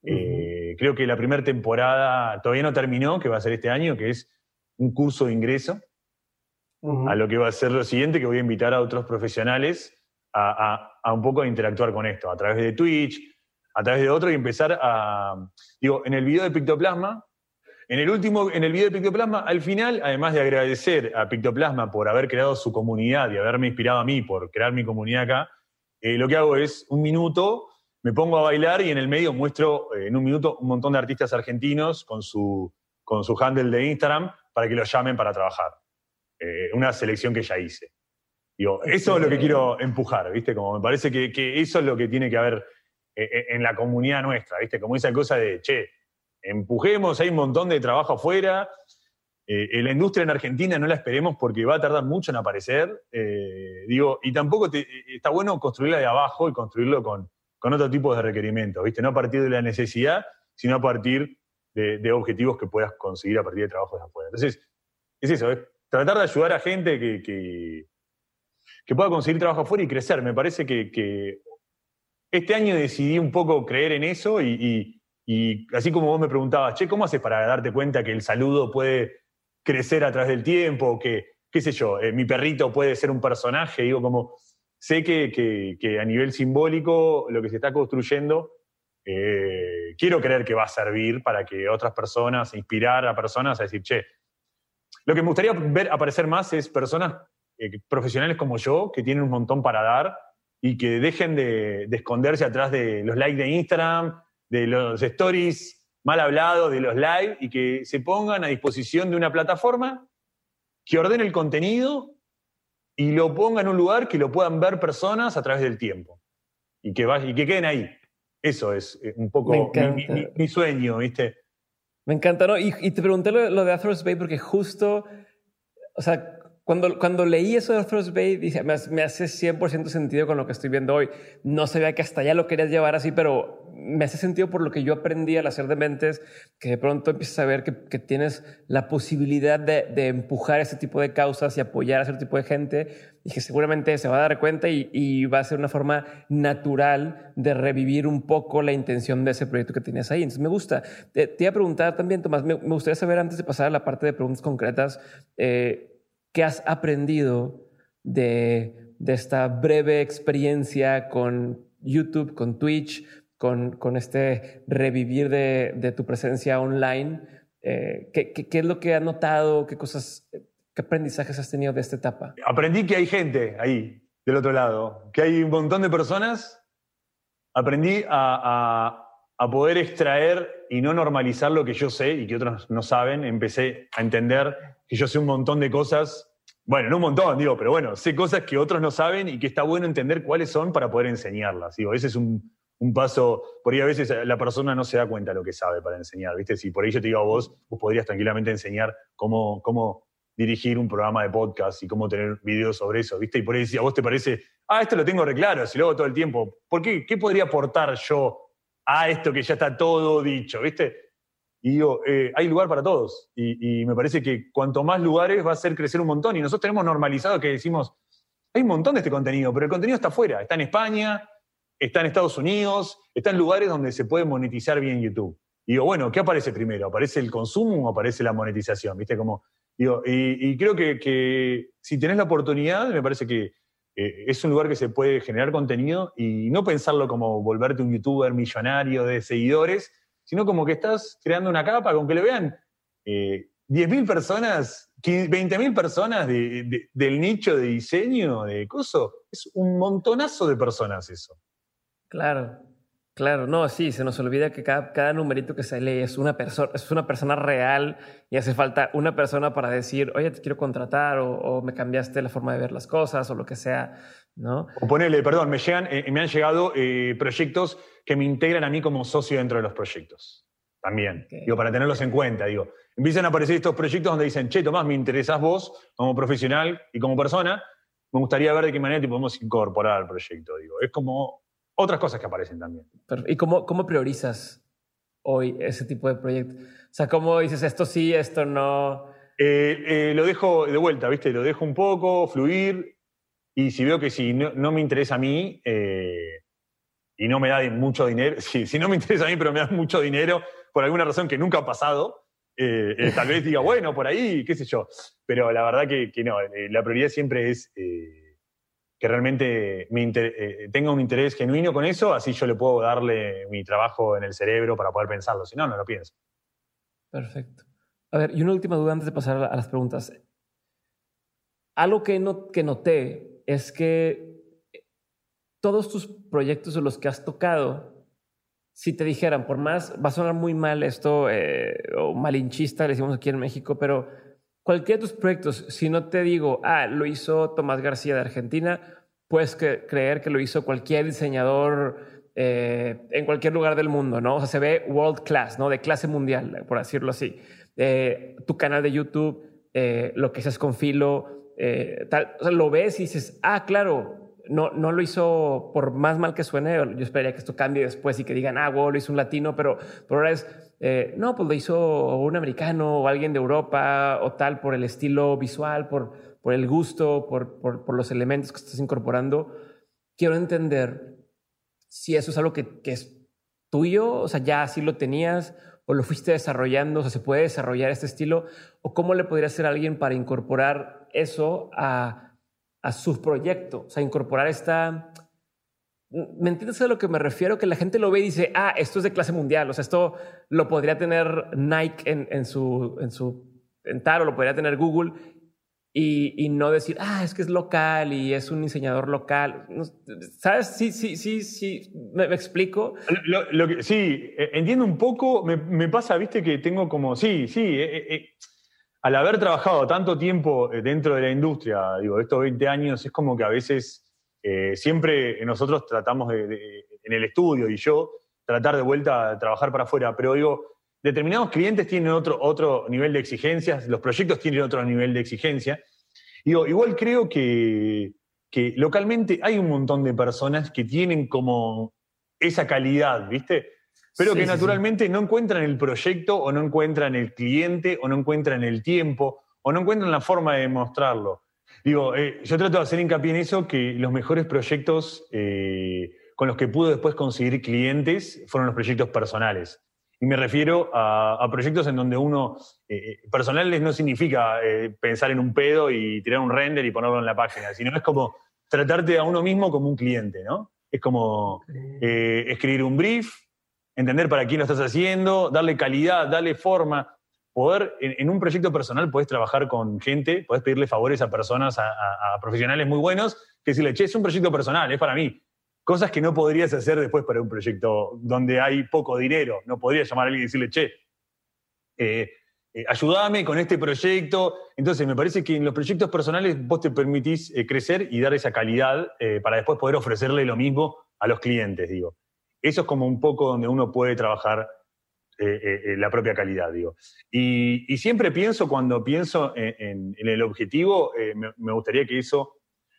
Speaker 1: Eh, creo que la primera temporada todavía no terminó, que va a ser este año, que es un curso de ingreso a lo que va a ser lo siguiente, que voy a invitar a otros profesionales a, un poco interactuar con esto, a través de Twitch, a través de otro y empezar a... Digo, en el video de Pictoplasma, en el último, en el video de Pictoplasma, al final, además de agradecer a Pictoplasma por haber creado su comunidad y haberme inspirado a mí por crear mi comunidad acá, eh, lo que hago es un minuto, me pongo a bailar y en el medio muestro eh, en un minuto un montón de artistas argentinos con su, con su handle de Instagram para que los llamen para trabajar. Eh, una selección que ya hice. Digo, eso es lo que quiero empujar, ¿viste? Como me parece que, eso es lo que tiene que haber eh, eh, en la comunidad nuestra, ¿viste? Como esa cosa de, che, empujemos, hay un montón de trabajo afuera, la industria en Argentina no la esperemos porque va a tardar mucho en aparecer, digo, y tampoco está bueno construirla de abajo y construirlo con, con otro tipo de requerimientos, ¿viste? No a partir de la necesidad, sino a partir de, de objetivos que puedas conseguir a partir de trabajos de afuera. Entonces, es eso, es tratar de ayudar a gente que, que, pueda conseguir trabajo afuera y crecer. Me parece que, este año decidí un poco creer en eso y, así como vos me preguntabas, che, ¿cómo haces para darte cuenta que el saludo puede crecer a través del tiempo? Que, qué sé yo, eh, mi perrito puede ser un personaje. Digo, como sé que, a nivel simbólico lo que se está construyendo, eh, quiero creer que va a servir para que otras personas, inspirar a personas a decir, che, lo que me gustaría ver aparecer más es personas eh, profesionales como yo, que tienen un montón para dar y que dejen de, esconderse atrás de los likes de Instagram, de los stories mal hablados, de los live, y que se pongan a disposición de una plataforma que ordene el contenido y lo ponga en un lugar que lo puedan ver personas a través del tiempo y que, y que queden ahí. Eso es eh, un poco mi sueño, ¿viste?
Speaker 2: Me encanta, ¿no? Y, te pregunté lo, de Athros Bay porque justo, o sea, cuando, cuando leí eso de Athros Bay, me, me hace 100% sentido con lo que estoy viendo hoy. No sabía que hasta allá lo querías llevar así, pero me hace sentido por lo que yo aprendí al hacer de mentes, que de pronto empiezas a ver que, que tienes la posibilidad de, de, empujar ese tipo de causas y apoyar a ese tipo de gente y que seguramente se va a dar cuenta y, y, va a ser una forma natural de revivir un poco la intención de ese proyecto que tienes ahí. Entonces me gusta. Te, te iba a preguntar también, Tomás, me, me, gustaría saber antes de pasar a la parte de preguntas concretas, eh, ¿qué has aprendido de, de esta breve experiencia con YouTube, con Twitch? Con, con este revivir de, de, tu presencia online. Eh, ¿qué, qué, es lo que has notado? ¿Qué cosas, qué aprendizajes has tenido de esta etapa?
Speaker 1: Aprendí que hay gente ahí, del otro lado, que hay un montón de personas. Aprendí a, a, a poder extraer y no normalizar lo que yo sé y que otros no saben. Empecé a entender que yo sé un montón de cosas bueno, no un montón, digo, pero bueno, sé cosas que otros no saben y que está bueno entender cuáles son para poder enseñarlas. Digo, ese es un, un paso, por ahí a veces la persona no se da cuenta lo que sabe para enseñar, ¿viste? Si por ahí yo te digo a vos, vos podrías tranquilamente enseñar cómo, cómo dirigir un programa de podcast y cómo tener videos sobre eso, ¿viste? Y por ahí si a vos te parece, ah, esto lo tengo reclaro, si lo hago todo el tiempo, ¿por qué? ¿Qué podría aportar yo a esto que ya está todo dicho, ¿viste? Y digo, eh, hay lugar para todos. Y, y, me parece que cuanto más lugares va a hacer crecer un montón. Y nosotros tenemos normalizado que decimos, hay un montón de este contenido, pero el contenido está afuera, está en España, está en Estados Unidos, está en lugares donde se puede monetizar bien YouTube. Y digo, bueno, ¿qué aparece primero? ¿Aparece el consumo o aparece la monetización? ¿Viste? Como, y, creo que, si tenés la oportunidad, me parece que eh, es un lugar que se puede generar contenido y no pensarlo como volverte un youtuber millonario de seguidores, sino como que estás creando una capa con que le vean eh, 10.000 personas, 20.000 personas del nicho de diseño, de coso. Es un montonazo de personas eso.
Speaker 2: Claro, claro, no, sí, se nos olvida que cada, cada numerito que sale es una persona, es una persona real y hace falta una persona para decir, oye, te quiero contratar o, me cambiaste la forma de ver las cosas o lo que sea, ¿no?
Speaker 1: O ponerle, perdón, me llegan, eh, me han llegado eh, proyectos que me integran a mí como socio dentro de los proyectos. también. Digo, para tenerlos en cuenta, digo. Empiezan a aparecer estos proyectos donde dicen, che, Tomás, me interesás vos como profesional y como persona, me gustaría ver de qué manera te podemos incorporar al proyecto, digo. Es como otras cosas que aparecen también.
Speaker 2: ¿Y cómo, cómo priorizas hoy ese tipo de proyectos? O sea, ¿cómo dices esto sí, esto no?
Speaker 1: Eh, eh, lo dejo de vuelta, ¿viste? Lo dejo un poco, fluir, y si veo que si no, me interesa a mí eh, y no me da mucho dinero, si, si, no me interesa a mí pero me da mucho dinero por alguna razón que nunca ha pasado, tal vez diga, bueno, por ahí, qué sé yo. Pero la verdad que, que no, la prioridad siempre es que realmente tenga un interés genuino con eso, así yo le puedo darle mi trabajo en el cerebro para poder pensarlo. Si no, no lo pienso.
Speaker 2: Perfecto. A ver, y una última duda antes de pasar a las preguntas. Algo que, no, que noté es que todos tus proyectos o los que has tocado, si te dijeran, por más, va a sonar muy mal esto, eh, o malinchista, le decimos aquí en México, pero cualquiera de tus proyectos, si no te digo, ah, lo hizo Tomás García de Argentina, puedes creer que lo hizo cualquier diseñador eh, en cualquier lugar del mundo, ¿no? O sea, se ve world class, ¿no? De clase mundial, por decirlo así. Eh, tu canal de YouTube, eh, lo que haces con Filo, eh, tal, lo ves y dices, ah, claro, no, no lo hizo por más mal que suene, yo esperaría que esto cambie después y que digan, ah, wow, lo hizo un latino, pero por ahora es, no, pues lo hizo un americano o alguien de Europa o tal, por el estilo visual, por, por el gusto, por, por, por los elementos que estás incorporando. Quiero entender si eso es algo que, que es tuyo, o sea, ya así lo tenías, o lo fuiste desarrollando, o sea, se puede desarrollar este estilo, o cómo le podría hacer a alguien para incorporar eso a, a su proyecto, o sea, incorporar esta... ¿Me entiendes a lo que me refiero? Que la gente lo ve y dice, ah, esto es de clase mundial, o sea, esto lo podría tener Nike en, en su, en su en o lo podría tener Google, y, no decir, ah, es que es local y es un diseñador local. ¿Sabes? Sí, sí, sí, sí. ¿Me, explico?
Speaker 1: Lo, que, sí, e, entiendo un poco. Me, pasa, viste, que tengo como, sí, sí. Eh, eh, al haber trabajado tanto tiempo eh, dentro de la industria, digo, estos 20 años, es como que a veces siempre nosotros tratamos de, en el estudio y yo, tratar de vuelta a trabajar para afuera, pero digo, determinados clientes tienen otro, otro nivel de exigencias, los proyectos tienen otro nivel de exigencia. igual creo que, que, localmente hay un montón de personas que tienen como esa calidad, ¿viste? Pero que naturalmente no encuentran el proyecto o no encuentran el cliente o no encuentran el tiempo o no encuentran la forma de demostrarlo. Digo, eh, yo trato de hacer hincapié en eso, que los mejores proyectos eh, con los que pude después conseguir clientes fueron los proyectos personales. Y me refiero a, proyectos en donde uno, eh, eh, personales no significa pensar en un pedo y tirar un render y ponerlo en la página, sino es como tratarte a uno mismo como un cliente, ¿no? Es como escribir un brief, entender para quién lo estás haciendo, darle calidad, darle forma. Poder, en, un proyecto personal, puedes trabajar con gente, puedes pedirle favores a personas, a, profesionales muy buenos, que decirle, che, es un proyecto personal, es para mí Cosas que no podrías hacer después para un proyecto donde hay poco dinero. No podrías llamar a alguien y decirle, che, eh, eh, ayúdame con este proyecto. Entonces, me parece que en los proyectos personales vos te permitís eh, crecer y dar esa calidad para después poder ofrecerle lo mismo a los clientes, digo. Eso es como un poco donde uno puede trabajar la propia calidad, digo. Y, siempre pienso, cuando pienso en, el objetivo, me, gustaría que eso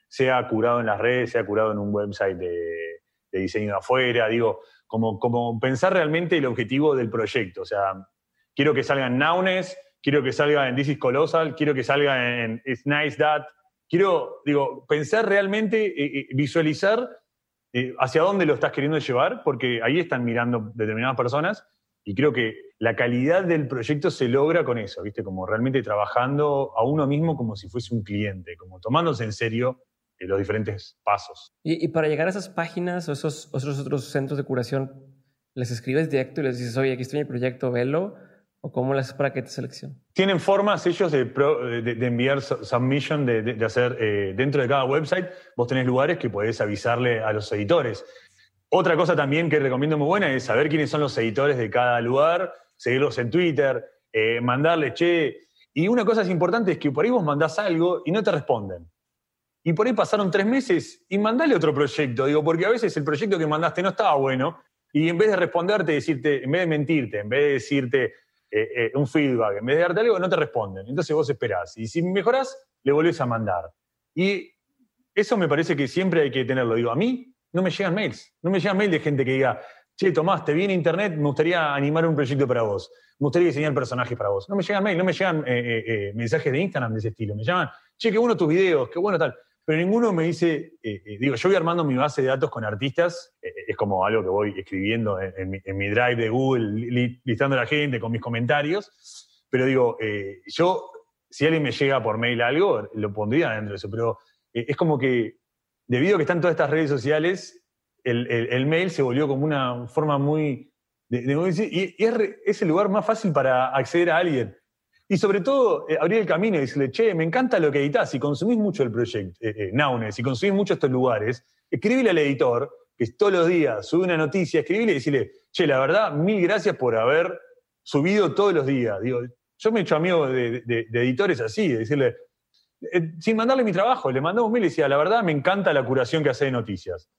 Speaker 1: sea curado en las redes, sea curado en un website de, diseño de afuera, digo, como, como pensar realmente el objetivo del proyecto. O sea, quiero que salga en Naunes, quiero que salga en This is Colossal, quiero que salga en It's Nice That. Quiero, digo, pensar realmente, eh, eh, visualizar eh, hacia dónde lo estás queriendo llevar, porque ahí están mirando determinadas personas y creo que la calidad del proyecto se logra con eso, ¿viste? Como realmente trabajando a uno mismo como si fuese un cliente, como tomándose en serio los diferentes pasos.
Speaker 2: Y, para llegar a esas páginas o esos otros, otros centros de curación, ¿les escribes directo y les dices, oye, aquí está mi proyecto, velo? ¿O cómo haces para que te seleccionen?
Speaker 1: Tienen formas ellos de, de, enviar submission, de, hacer eh, dentro de cada website, vos tenés lugares que podés avisarle a los editores. Otra cosa también que recomiendo muy buena es saber quiénes son los editores de cada lugar, seguirlos en Twitter, eh, mandarles, che. Y una cosa es importante es que por ahí vos mandás algo y no te responden. Y por ahí pasaron tres meses y mandale otro proyecto, digo, porque a veces el proyecto que mandaste no estaba bueno Y en vez de responderte, decirte, en vez de mentirte, en vez de decirte eh, eh, un feedback, en vez de darte algo, no te responden. Entonces vos esperás. Y si mejorás, le volvés a mandar. Y eso me parece que siempre hay que tenerlo. Digo, a mí no me llegan mails. No me llegan mails de gente que diga, che, Tomás, te vi en internet, me gustaría animar un proyecto para vos. Me gustaría diseñar personajes para vos. No me llegan mails, no me llegan mensajes de Instagram de ese estilo. Me llaman, che, qué bueno tus videos, qué bueno tal pero ninguno me dice, eh, eh, digo, yo voy armando mi base de datos con artistas, eh, es como algo que voy escribiendo en, mi, drive de Google, listando a la gente con mis comentarios, pero digo, yo, si alguien me llega por mail algo, lo pondría dentro de eso, pero es como que, debido a que están todas estas redes sociales, el, mail se volvió como una forma muy, de, y, es, el lugar más fácil para acceder a alguien. Y sobre todo, eh, abrir el camino y decirle, che, me encanta lo que editas, si consumís mucho el proyecto, eh, eh, si consumís mucho estos lugares, escribile al editor, que todos los días sube una noticia, escribile y decirle, che, la verdad, mil gracias por haber subido todos los días. Digo, yo me he hecho amigo de, editores así, de decirle, sin mandarle mi trabajo, le mandamos un mail y decía, la verdad, me encanta la curación que hace de noticias.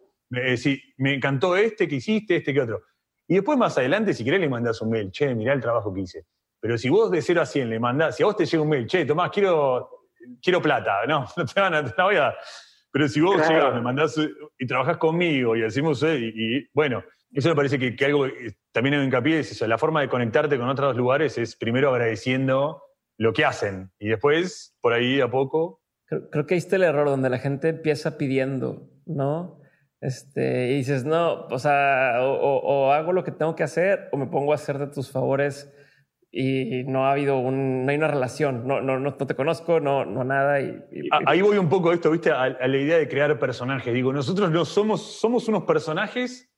Speaker 1: sí, me encantó este que hiciste, este que otro. Y después más adelante, si querés, le mandás un mail, che, mirá el trabajo que hice. Pero si vos de 0 a 100 le mandás, si a vos te llega un mail, che, Tomás, quiero, quiero plata, no, no te van a, te voy a Pero si vos llegás, me mandás y trabajás conmigo y decimos, eh, y, bueno, eso me parece que, que algo también en hincapié es eso, la forma de conectarte con otros lugares es primero agradeciendo lo que hacen y después, por ahí a poco.
Speaker 2: Creo, que ahí está el error donde la gente empieza pidiendo, ¿no? Este, y dices, no, o sea, o, o hago lo que tengo que hacer o me pongo a hacer de tus favores y no ha habido un, no hay una relación, no, no, no, te conozco, no, no nada. Y,
Speaker 1: Ahí voy un poco esto, viste, a, la idea de crear personajes. Digo, nosotros no somos, somos unos personajes,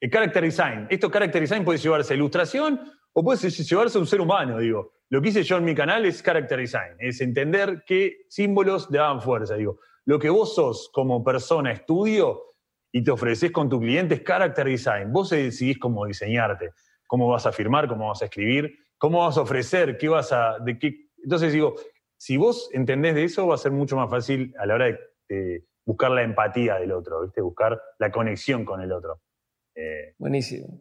Speaker 1: el character design. Esto character design puede llevarse a ilustración o puede llevarse a un ser humano, digo. Lo que hice yo en mi canal es character design, es entender qué símbolos le daban fuerza, digo. Lo que vos sos como persona, estudio, y te ofreces con tu cliente es character design. Vos decidís cómo diseñarte, cómo vas a firmar, cómo vas a escribir ¿Cómo vas a ofrecer? ¿Qué vas a.? De qué? Entonces digo, si vos entendés de eso, va a ser mucho más fácil a la hora de, buscar la empatía del otro, ¿viste? Buscar la conexión con el otro.
Speaker 2: Eh, Buenísimo.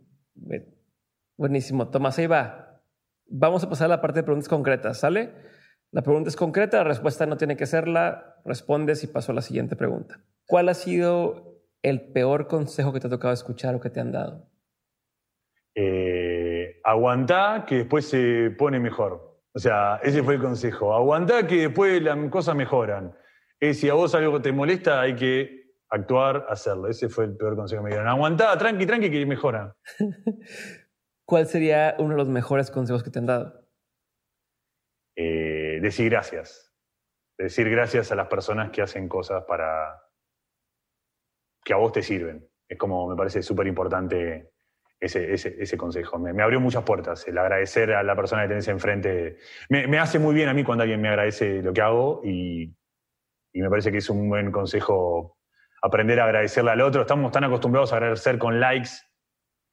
Speaker 2: Buenísimo. Tomás, ahí va. Vamos a pasar a la parte de preguntas concretas, ¿sale? La pregunta es concreta, la respuesta no tiene que serla. Respondes y paso a la siguiente pregunta. ¿Cuál ha sido el peor consejo que te ha tocado escuchar o que te han dado?
Speaker 1: aguantá que después se pone mejor. O sea, ese fue el consejo. Aguantá que después las cosas mejoran. Es, si a vos algo te molesta, hay que actuar, hacerlo. Ese fue el peor consejo que me dieron. Aguantá, tranqui, tranqui, que mejora.
Speaker 2: ¿Cuál sería uno de los mejores consejos que te han dado?
Speaker 1: Eh, decir gracias. Decir gracias a las personas que hacen cosas para que a vos te sirven. Es como me parece súper importante ese, ese, consejo. Me, abrió muchas puertas. El agradecer a la persona que tenés enfrente. Me, hace muy bien a mí cuando alguien me agradece lo que hago y, me parece que es un buen consejo aprender a agradecerle al otro. Estamos tan acostumbrados a agradecer con likes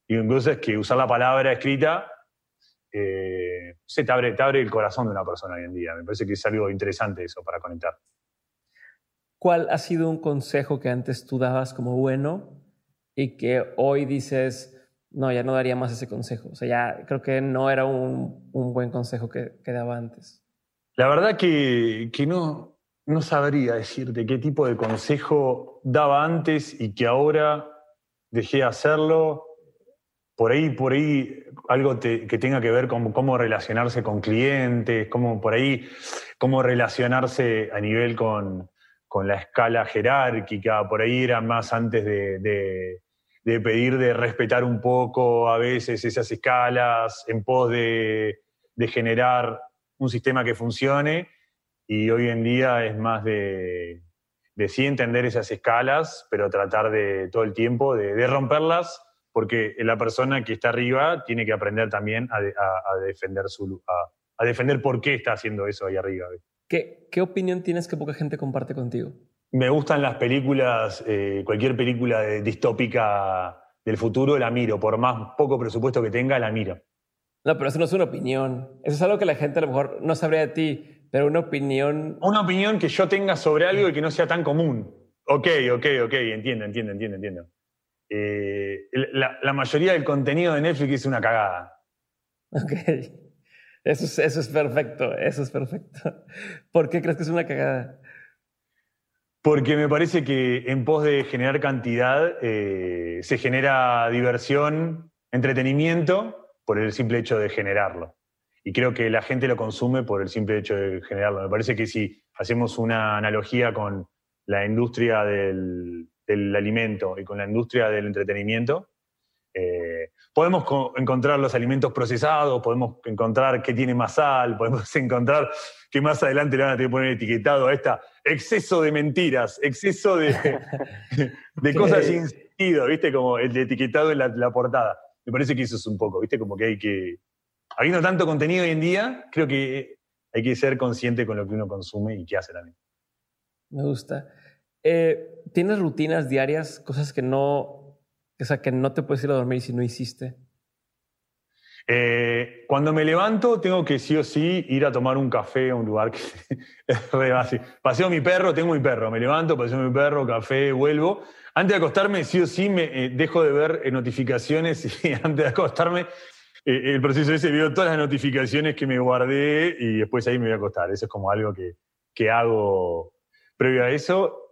Speaker 1: y incluso es que usar la palabra escrita eh, se te abre, te abre el corazón de una persona hoy en día. Me parece que es algo interesante eso para conectar.
Speaker 2: ¿Cuál ha sido un consejo que antes tú dabas como bueno y que hoy dices, no, ya no daría más ese consejo. O sea, ya creo que no era un, buen consejo que, daba antes.
Speaker 1: La verdad que, no, no sabría decirte qué tipo de consejo daba antes y que ahora dejé de hacerlo. Por ahí, por ahí, algo que tenga que ver con cómo relacionarse con clientes, cómo por ahí, cómo relacionarse a nivel con, la escala jerárquica, por ahí era más antes de de pedir de respetar un poco a veces esas escalas en pos de, generar un sistema que funcione. Y hoy en día es más de, de sí entender esas escalas, pero tratar de todo el tiempo de, romperlas, porque la persona que está arriba tiene que aprender también a, defender su a, defender por qué está haciendo eso ahí arriba.
Speaker 2: ¿Qué, ¿Qué opinión tienes que poca gente comparte contigo?
Speaker 1: Me gustan las películas, eh, cualquier película distópica del futuro la miro, por más poco presupuesto que tenga, la miro.
Speaker 2: No, pero eso no es una opinión. Eso es algo que la gente a lo mejor no sabría de ti, pero una opinión.
Speaker 1: Una opinión que yo tenga sobre algo y que no sea tan común. Ok, ok, ok, entiendo, entiendo, entiendo, entiendo. Eh, la, mayoría del contenido de Netflix es una cagada.
Speaker 2: Ok. Eso es, eso es perfecto, eso es perfecto. ¿Por qué crees que es una cagada?
Speaker 1: Porque me parece que en pos de generar cantidad eh, se genera diversión, entretenimiento por el simple hecho de generarlo. Y creo que la gente lo consume por el simple hecho de generarlo. Me parece que si hacemos una analogía con la industria del, alimento y con la industria del entretenimiento, eh, podemos encontrar los alimentos procesados, podemos encontrar qué tiene más sal, podemos encontrar que más adelante le van a tener que poner etiquetado a esta exceso de mentiras, exceso de, de cosas sin sentido, ¿viste? Como el de etiquetado en la, portada. Me parece que eso es un poco, ¿viste? Como que hay que. Habiendo tanto contenido hoy en día, creo que hay que ser consciente con lo que uno consume y qué hace también.
Speaker 2: Me gusta. Eh, ¿Tienes rutinas diarias, cosas que no, o sea, que no te puedes ir a dormir si no hiciste?
Speaker 1: Eh, cuando me levanto, tengo que sí o sí ir a tomar un café a un lugar que es re básico. Paseo mi perro, tengo mi perro. Me levanto, paseo mi perro, café, vuelvo. Antes de acostarme, sí o sí, me eh, dejo de ver eh, notificaciones y antes de acostarme, el proceso ese veo todas las notificaciones que me guardé y después ahí me voy a acostar. Eso es como algo que, que hago previo a eso.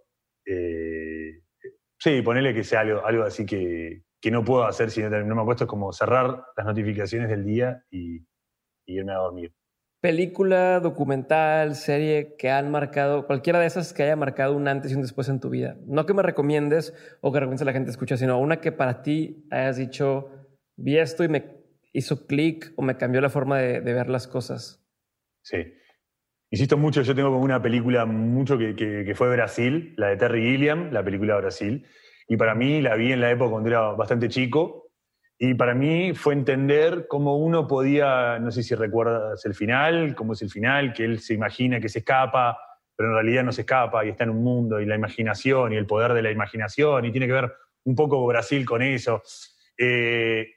Speaker 1: Sí, ponerle que sea algo, algo así que, que no puedo hacer si no, me acuesto, es como cerrar las notificaciones del día y, irme a dormir.
Speaker 2: Película, documental, serie que han marcado, cualquiera de esas que haya marcado un antes y un después en tu vida. No que me recomiendes o que recomiendes a la gente escucha, sino una que para ti hayas dicho, vi esto y me hizo clic o me cambió la forma de, ver las cosas.
Speaker 1: Sí. Insisto mucho, yo tengo como una película mucho que, que, fue Brasil, la de Terry Gilliam, la película Brasil, y para mí la vi en la época cuando era bastante chico. Y para mí fue entender cómo uno podía, no sé si recuerdas el final, cómo es el final, que él se imagina que se escapa, pero en realidad no se escapa y está en un mundo, y la imaginación y el poder de la imaginación, y tiene que ver un poco Brasil con eso. Eh,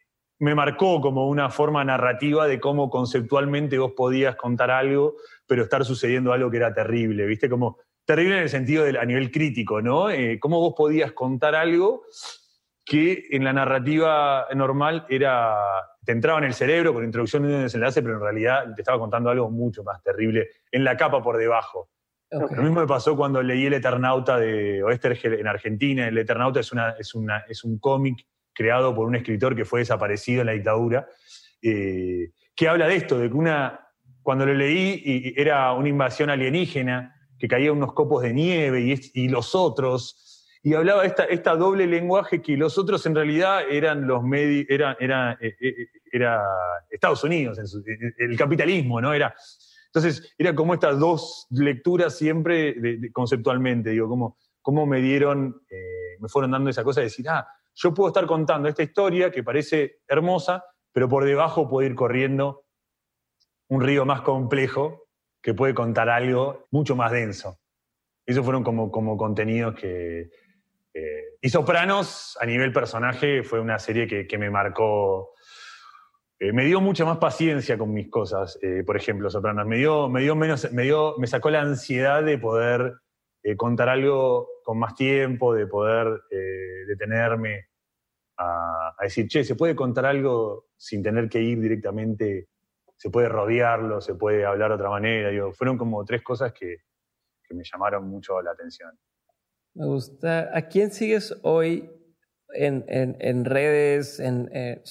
Speaker 1: me marcó como una forma narrativa de cómo conceptualmente vos podías contar algo, pero estar sucediendo algo que era terrible, ¿viste? Como terrible en el sentido de, a nivel crítico, ¿no? Eh, ¿Cómo vos podías contar algo que en la narrativa normal era, te entraba en el cerebro con introducción de un desenlace, pero en realidad te estaba contando algo mucho más terrible en la capa por debajo. Lo mismo me pasó cuando leí El Eternauta de Oester en Argentina. El Eternauta es, una, es, una, es un cómic creado por un escritor que fue desaparecido en la dictadura, eh, que habla de esto, de que una, cuando lo leí era una invasión alienígena, que caían unos copos de nieve y, los otros, y hablaba esta, esta doble lenguaje que los otros en realidad eran los medios, era, eh, eh, era, Estados Unidos, el capitalismo, ¿no? Era, entonces, era como estas dos lecturas siempre conceptualmente, digo, como, cómo me dieron, me fueron dando esa cosa de decir, ah, yo puedo estar contando esta historia que parece hermosa, pero por debajo puede ir corriendo un río más complejo que puede contar algo mucho más denso. Esos fueron como, como contenidos que... Eh, y Sopranos, a nivel personaje, fue una serie que, me marcó... Eh, me dio mucha más paciencia con mis cosas, eh, por ejemplo, Sopranos. Me dio, me dio menos, me dio, me sacó la ansiedad de poder contar algo con más tiempo, de poder detenerme a, a, decir, che, se puede contar algo sin tener que ir directamente se puede rodearlo, se puede hablar de otra manera. Digo, fueron como tres cosas que, me llamaron mucho la atención.
Speaker 2: Me gusta. ¿A quién sigues hoy en, redes? En, eh,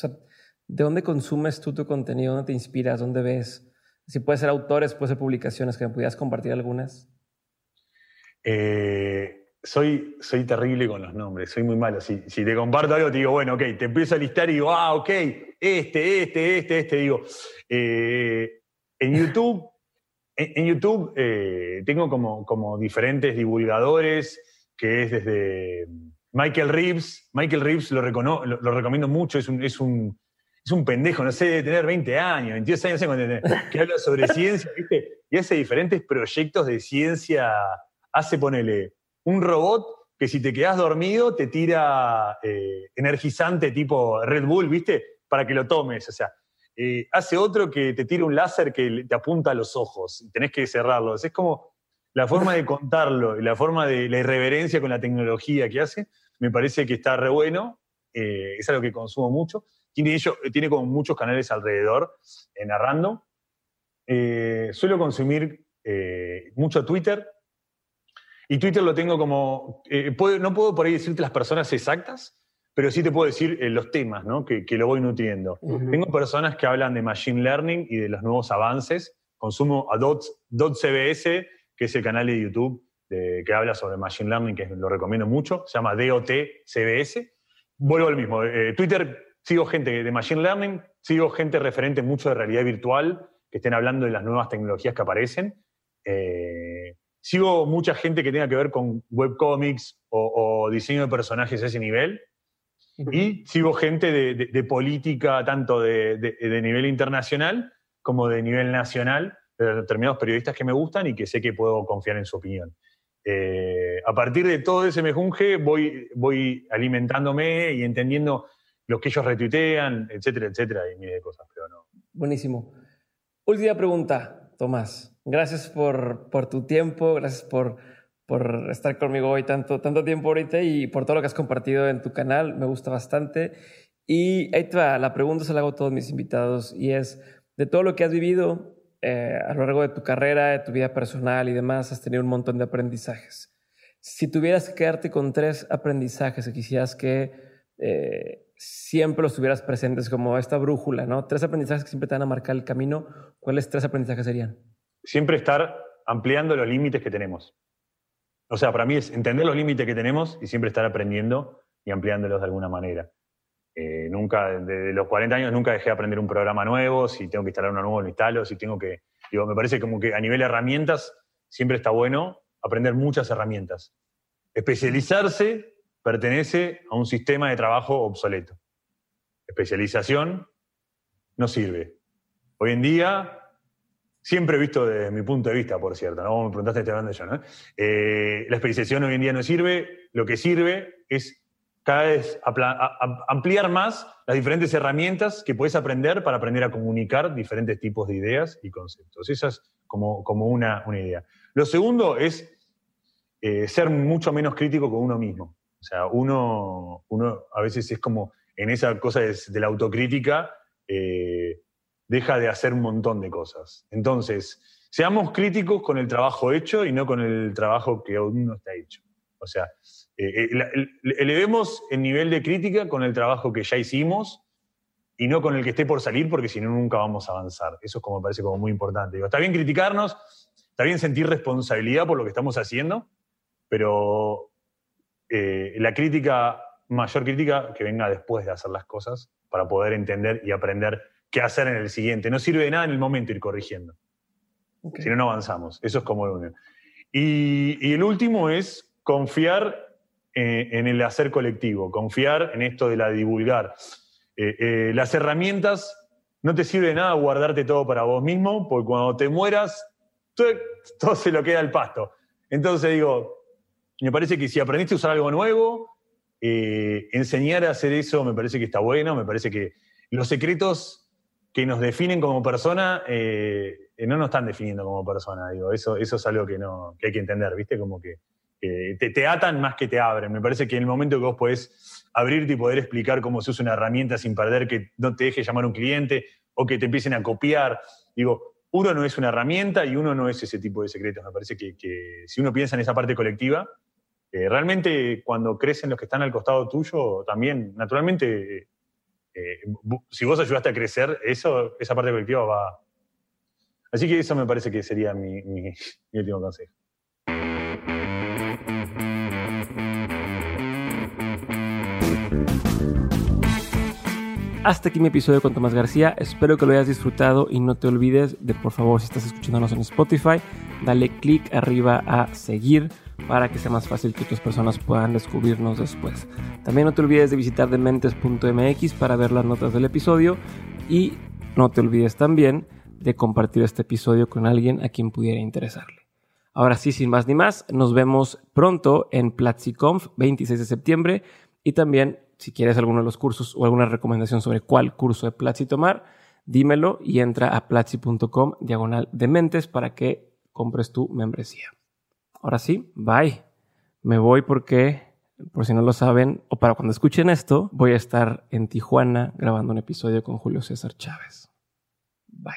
Speaker 2: ¿De dónde consumes tú tu contenido? ¿Dónde te inspiras? ¿Dónde ves? Si puede ser autores, puede ser publicaciones, que me pudieras compartir algunas.
Speaker 1: Eh, soy, soy terrible con los nombres, soy muy malo. Si, si, te comparto algo, te digo, bueno, ok, te empiezo a listar y digo, ah, ok, este, este, este, este. Digo, eh, en YouTube, en, YouTube eh, tengo como, como diferentes divulgadores, que es desde Michael Reeves. Michael Reeves lo, lo, recomiendo mucho, es un, es un, es un pendejo, no sé, de tener 20 años, 22 años, no sé, que habla sobre ciencia, ¿viste? Y hace diferentes proyectos de ciencia, hace, ponele, un robot que si te quedas dormido te tira eh, energizante tipo Red Bull, ¿viste? Para que lo tomes. O sea, eh, hace otro que te tira un láser que te apunta a los ojos y tenés que cerrarlos. Es como la forma de contarlo y la forma de la irreverencia con la tecnología que hace, me parece que está re bueno. eh, es algo que consumo mucho. Tiene, tiene como muchos canales alrededor narrando. Suelo consumir mucho Twitter. Y Twitter lo tengo como. no puedo por ahí decirte las personas exactas, pero sí te puedo decir los temas ¿no? que, lo voy nutriendo. Tengo personas que hablan de Machine Learning y de los nuevos avances. Consumo a DotCBS, que es el canal de YouTube que habla sobre Machine Learning, que lo recomiendo mucho. Se llama DOTCBS vuelvo al mismo. Eh, Twitter, sigo gente de Machine Learning, sigo gente referente mucho de realidad virtual, que estén hablando de las nuevas tecnologías que aparecen. Eh, sigo mucha gente que tenga que ver con webcomics o, diseño de personajes a ese nivel. Y sigo gente de, política, tanto de, nivel internacional como de nivel nacional, de determinados periodistas que me gustan y que sé que puedo confiar en su opinión. Eh, a partir de todo ese mejunje voy, voy alimentándome y entendiendo lo que ellos retuitean, etcétera, etcétera, y miles de cosas, pero no.
Speaker 2: Buenísimo. Última pregunta, Tomás. Gracias por, por tu tiempo, gracias por, por estar conmigo hoy tanto, tanto tiempo ahorita y por todo lo que has compartido en tu canal. Me gusta bastante. Y ahí te va, la pregunta se la hago a todos mis invitados y es, de todo lo que has vivido, eh, a lo largo de tu carrera, de tu vida personal y demás, has tenido un montón de aprendizajes. Si tuvieras que quedarte con tres aprendizajes que quisieras que eh, siempre los tuvieras presentes como esta brújula, ¿no? Tres aprendizajes que siempre te van a marcar el camino, ¿cuáles tres aprendizajes serían?
Speaker 1: Siempre estar ampliando los límites que tenemos. O sea, para mí es entender los límites que tenemos y siempre estar aprendiendo y ampliándolos de alguna manera. Eh, nunca, desde los 40 años nunca dejé de aprender un programa nuevo, si tengo que instalar uno nuevo lo instalo, si tengo que, digo, me parece como que a nivel de herramientas siempre está bueno aprender muchas herramientas. Especializarse pertenece a un sistema de trabajo obsoleto. Especialización no sirve. Hoy en día, siempre visto desde mi punto de vista, por cierto, ¿no? me preguntaste, estoy hablando yo, ¿no? Eh, la especialización hoy en día no sirve, lo que sirve es cada vez ampliar más las diferentes herramientas que puedes aprender para aprender a comunicar diferentes tipos de ideas y conceptos. Esa es como, como una, una idea. Lo segundo es eh, ser mucho menos crítico con uno mismo. O sea, uno, uno a veces es como en esa cosa de, la autocrítica, eh, deja de hacer un montón de cosas. Entonces, seamos críticos con el trabajo hecho y no con el trabajo que aún no está hecho. O sea, eh, eh, elevemos el nivel de crítica con el trabajo que ya hicimos y no con el que esté por salir, porque si no, nunca vamos a avanzar. Eso es como me parece como muy importante. Está bien criticarnos, está bien sentir responsabilidad por lo que estamos haciendo, pero eh, la crítica, mayor crítica, que venga después de hacer las cosas para poder entender y aprender qué hacer en el siguiente. No sirve de nada en el momento ir corrigiendo. Si no, no avanzamos. Eso es como lo único. y el último es confiar eh, en el hacer colectivo, confiar en esto de la divulgar. Eh, eh, las herramientas no te sirve de nada guardarte todo para vos mismo, porque cuando te mueras, todo, se lo queda al pasto. Entonces digo, me parece que si aprendiste a usar algo nuevo, enseñar a hacer eso me parece que está bueno, me parece que los secretos que nos definen como persona no nos están definiendo como persona, digo, eso, eso es algo que, no, que hay que entender, ¿viste? Como que te, atan más que te abren. Me parece que en el momento que vos podés abrirte y poder explicar cómo se usa una herramienta sin perder que no te deje llamar un cliente o que te empiecen a copiar, digo, uno no es una herramienta y uno no es ese tipo de secretos. Me parece que, si uno piensa en esa parte colectiva, eh, realmente cuando crecen los que están al costado tuyo, también, naturalmente, eh, si vos ayudaste a crecer, eso, esa parte colectiva va. Así que eso me parece que sería mi último consejo.
Speaker 2: Hasta aquí mi episodio con Tomás García. Espero que lo hayas disfrutado y no te olvides de, por favor, si estás escuchándonos en Spotify, dale clic arriba a seguir para que sea más fácil que otras personas puedan descubrirnos después. También no te olvides de visitar dementes.mx para ver las notas del episodio y no te olvides también de compartir este episodio con alguien a quien pudiera interesarle. Ahora sí, sin más ni más, nos vemos pronto en PlatziConf 26 de septiembre y también si quieres alguno de los cursos o alguna recomendación sobre cuál curso de Platzi tomar, dímelo y entra a platzi.com diagonal de mentes para que compres tu membresía. Ahora sí, bye. Me voy porque por si no lo saben, o para cuando escuchen esto, voy a estar en Tijuana grabando un episodio con Julio César Chávez. Bye.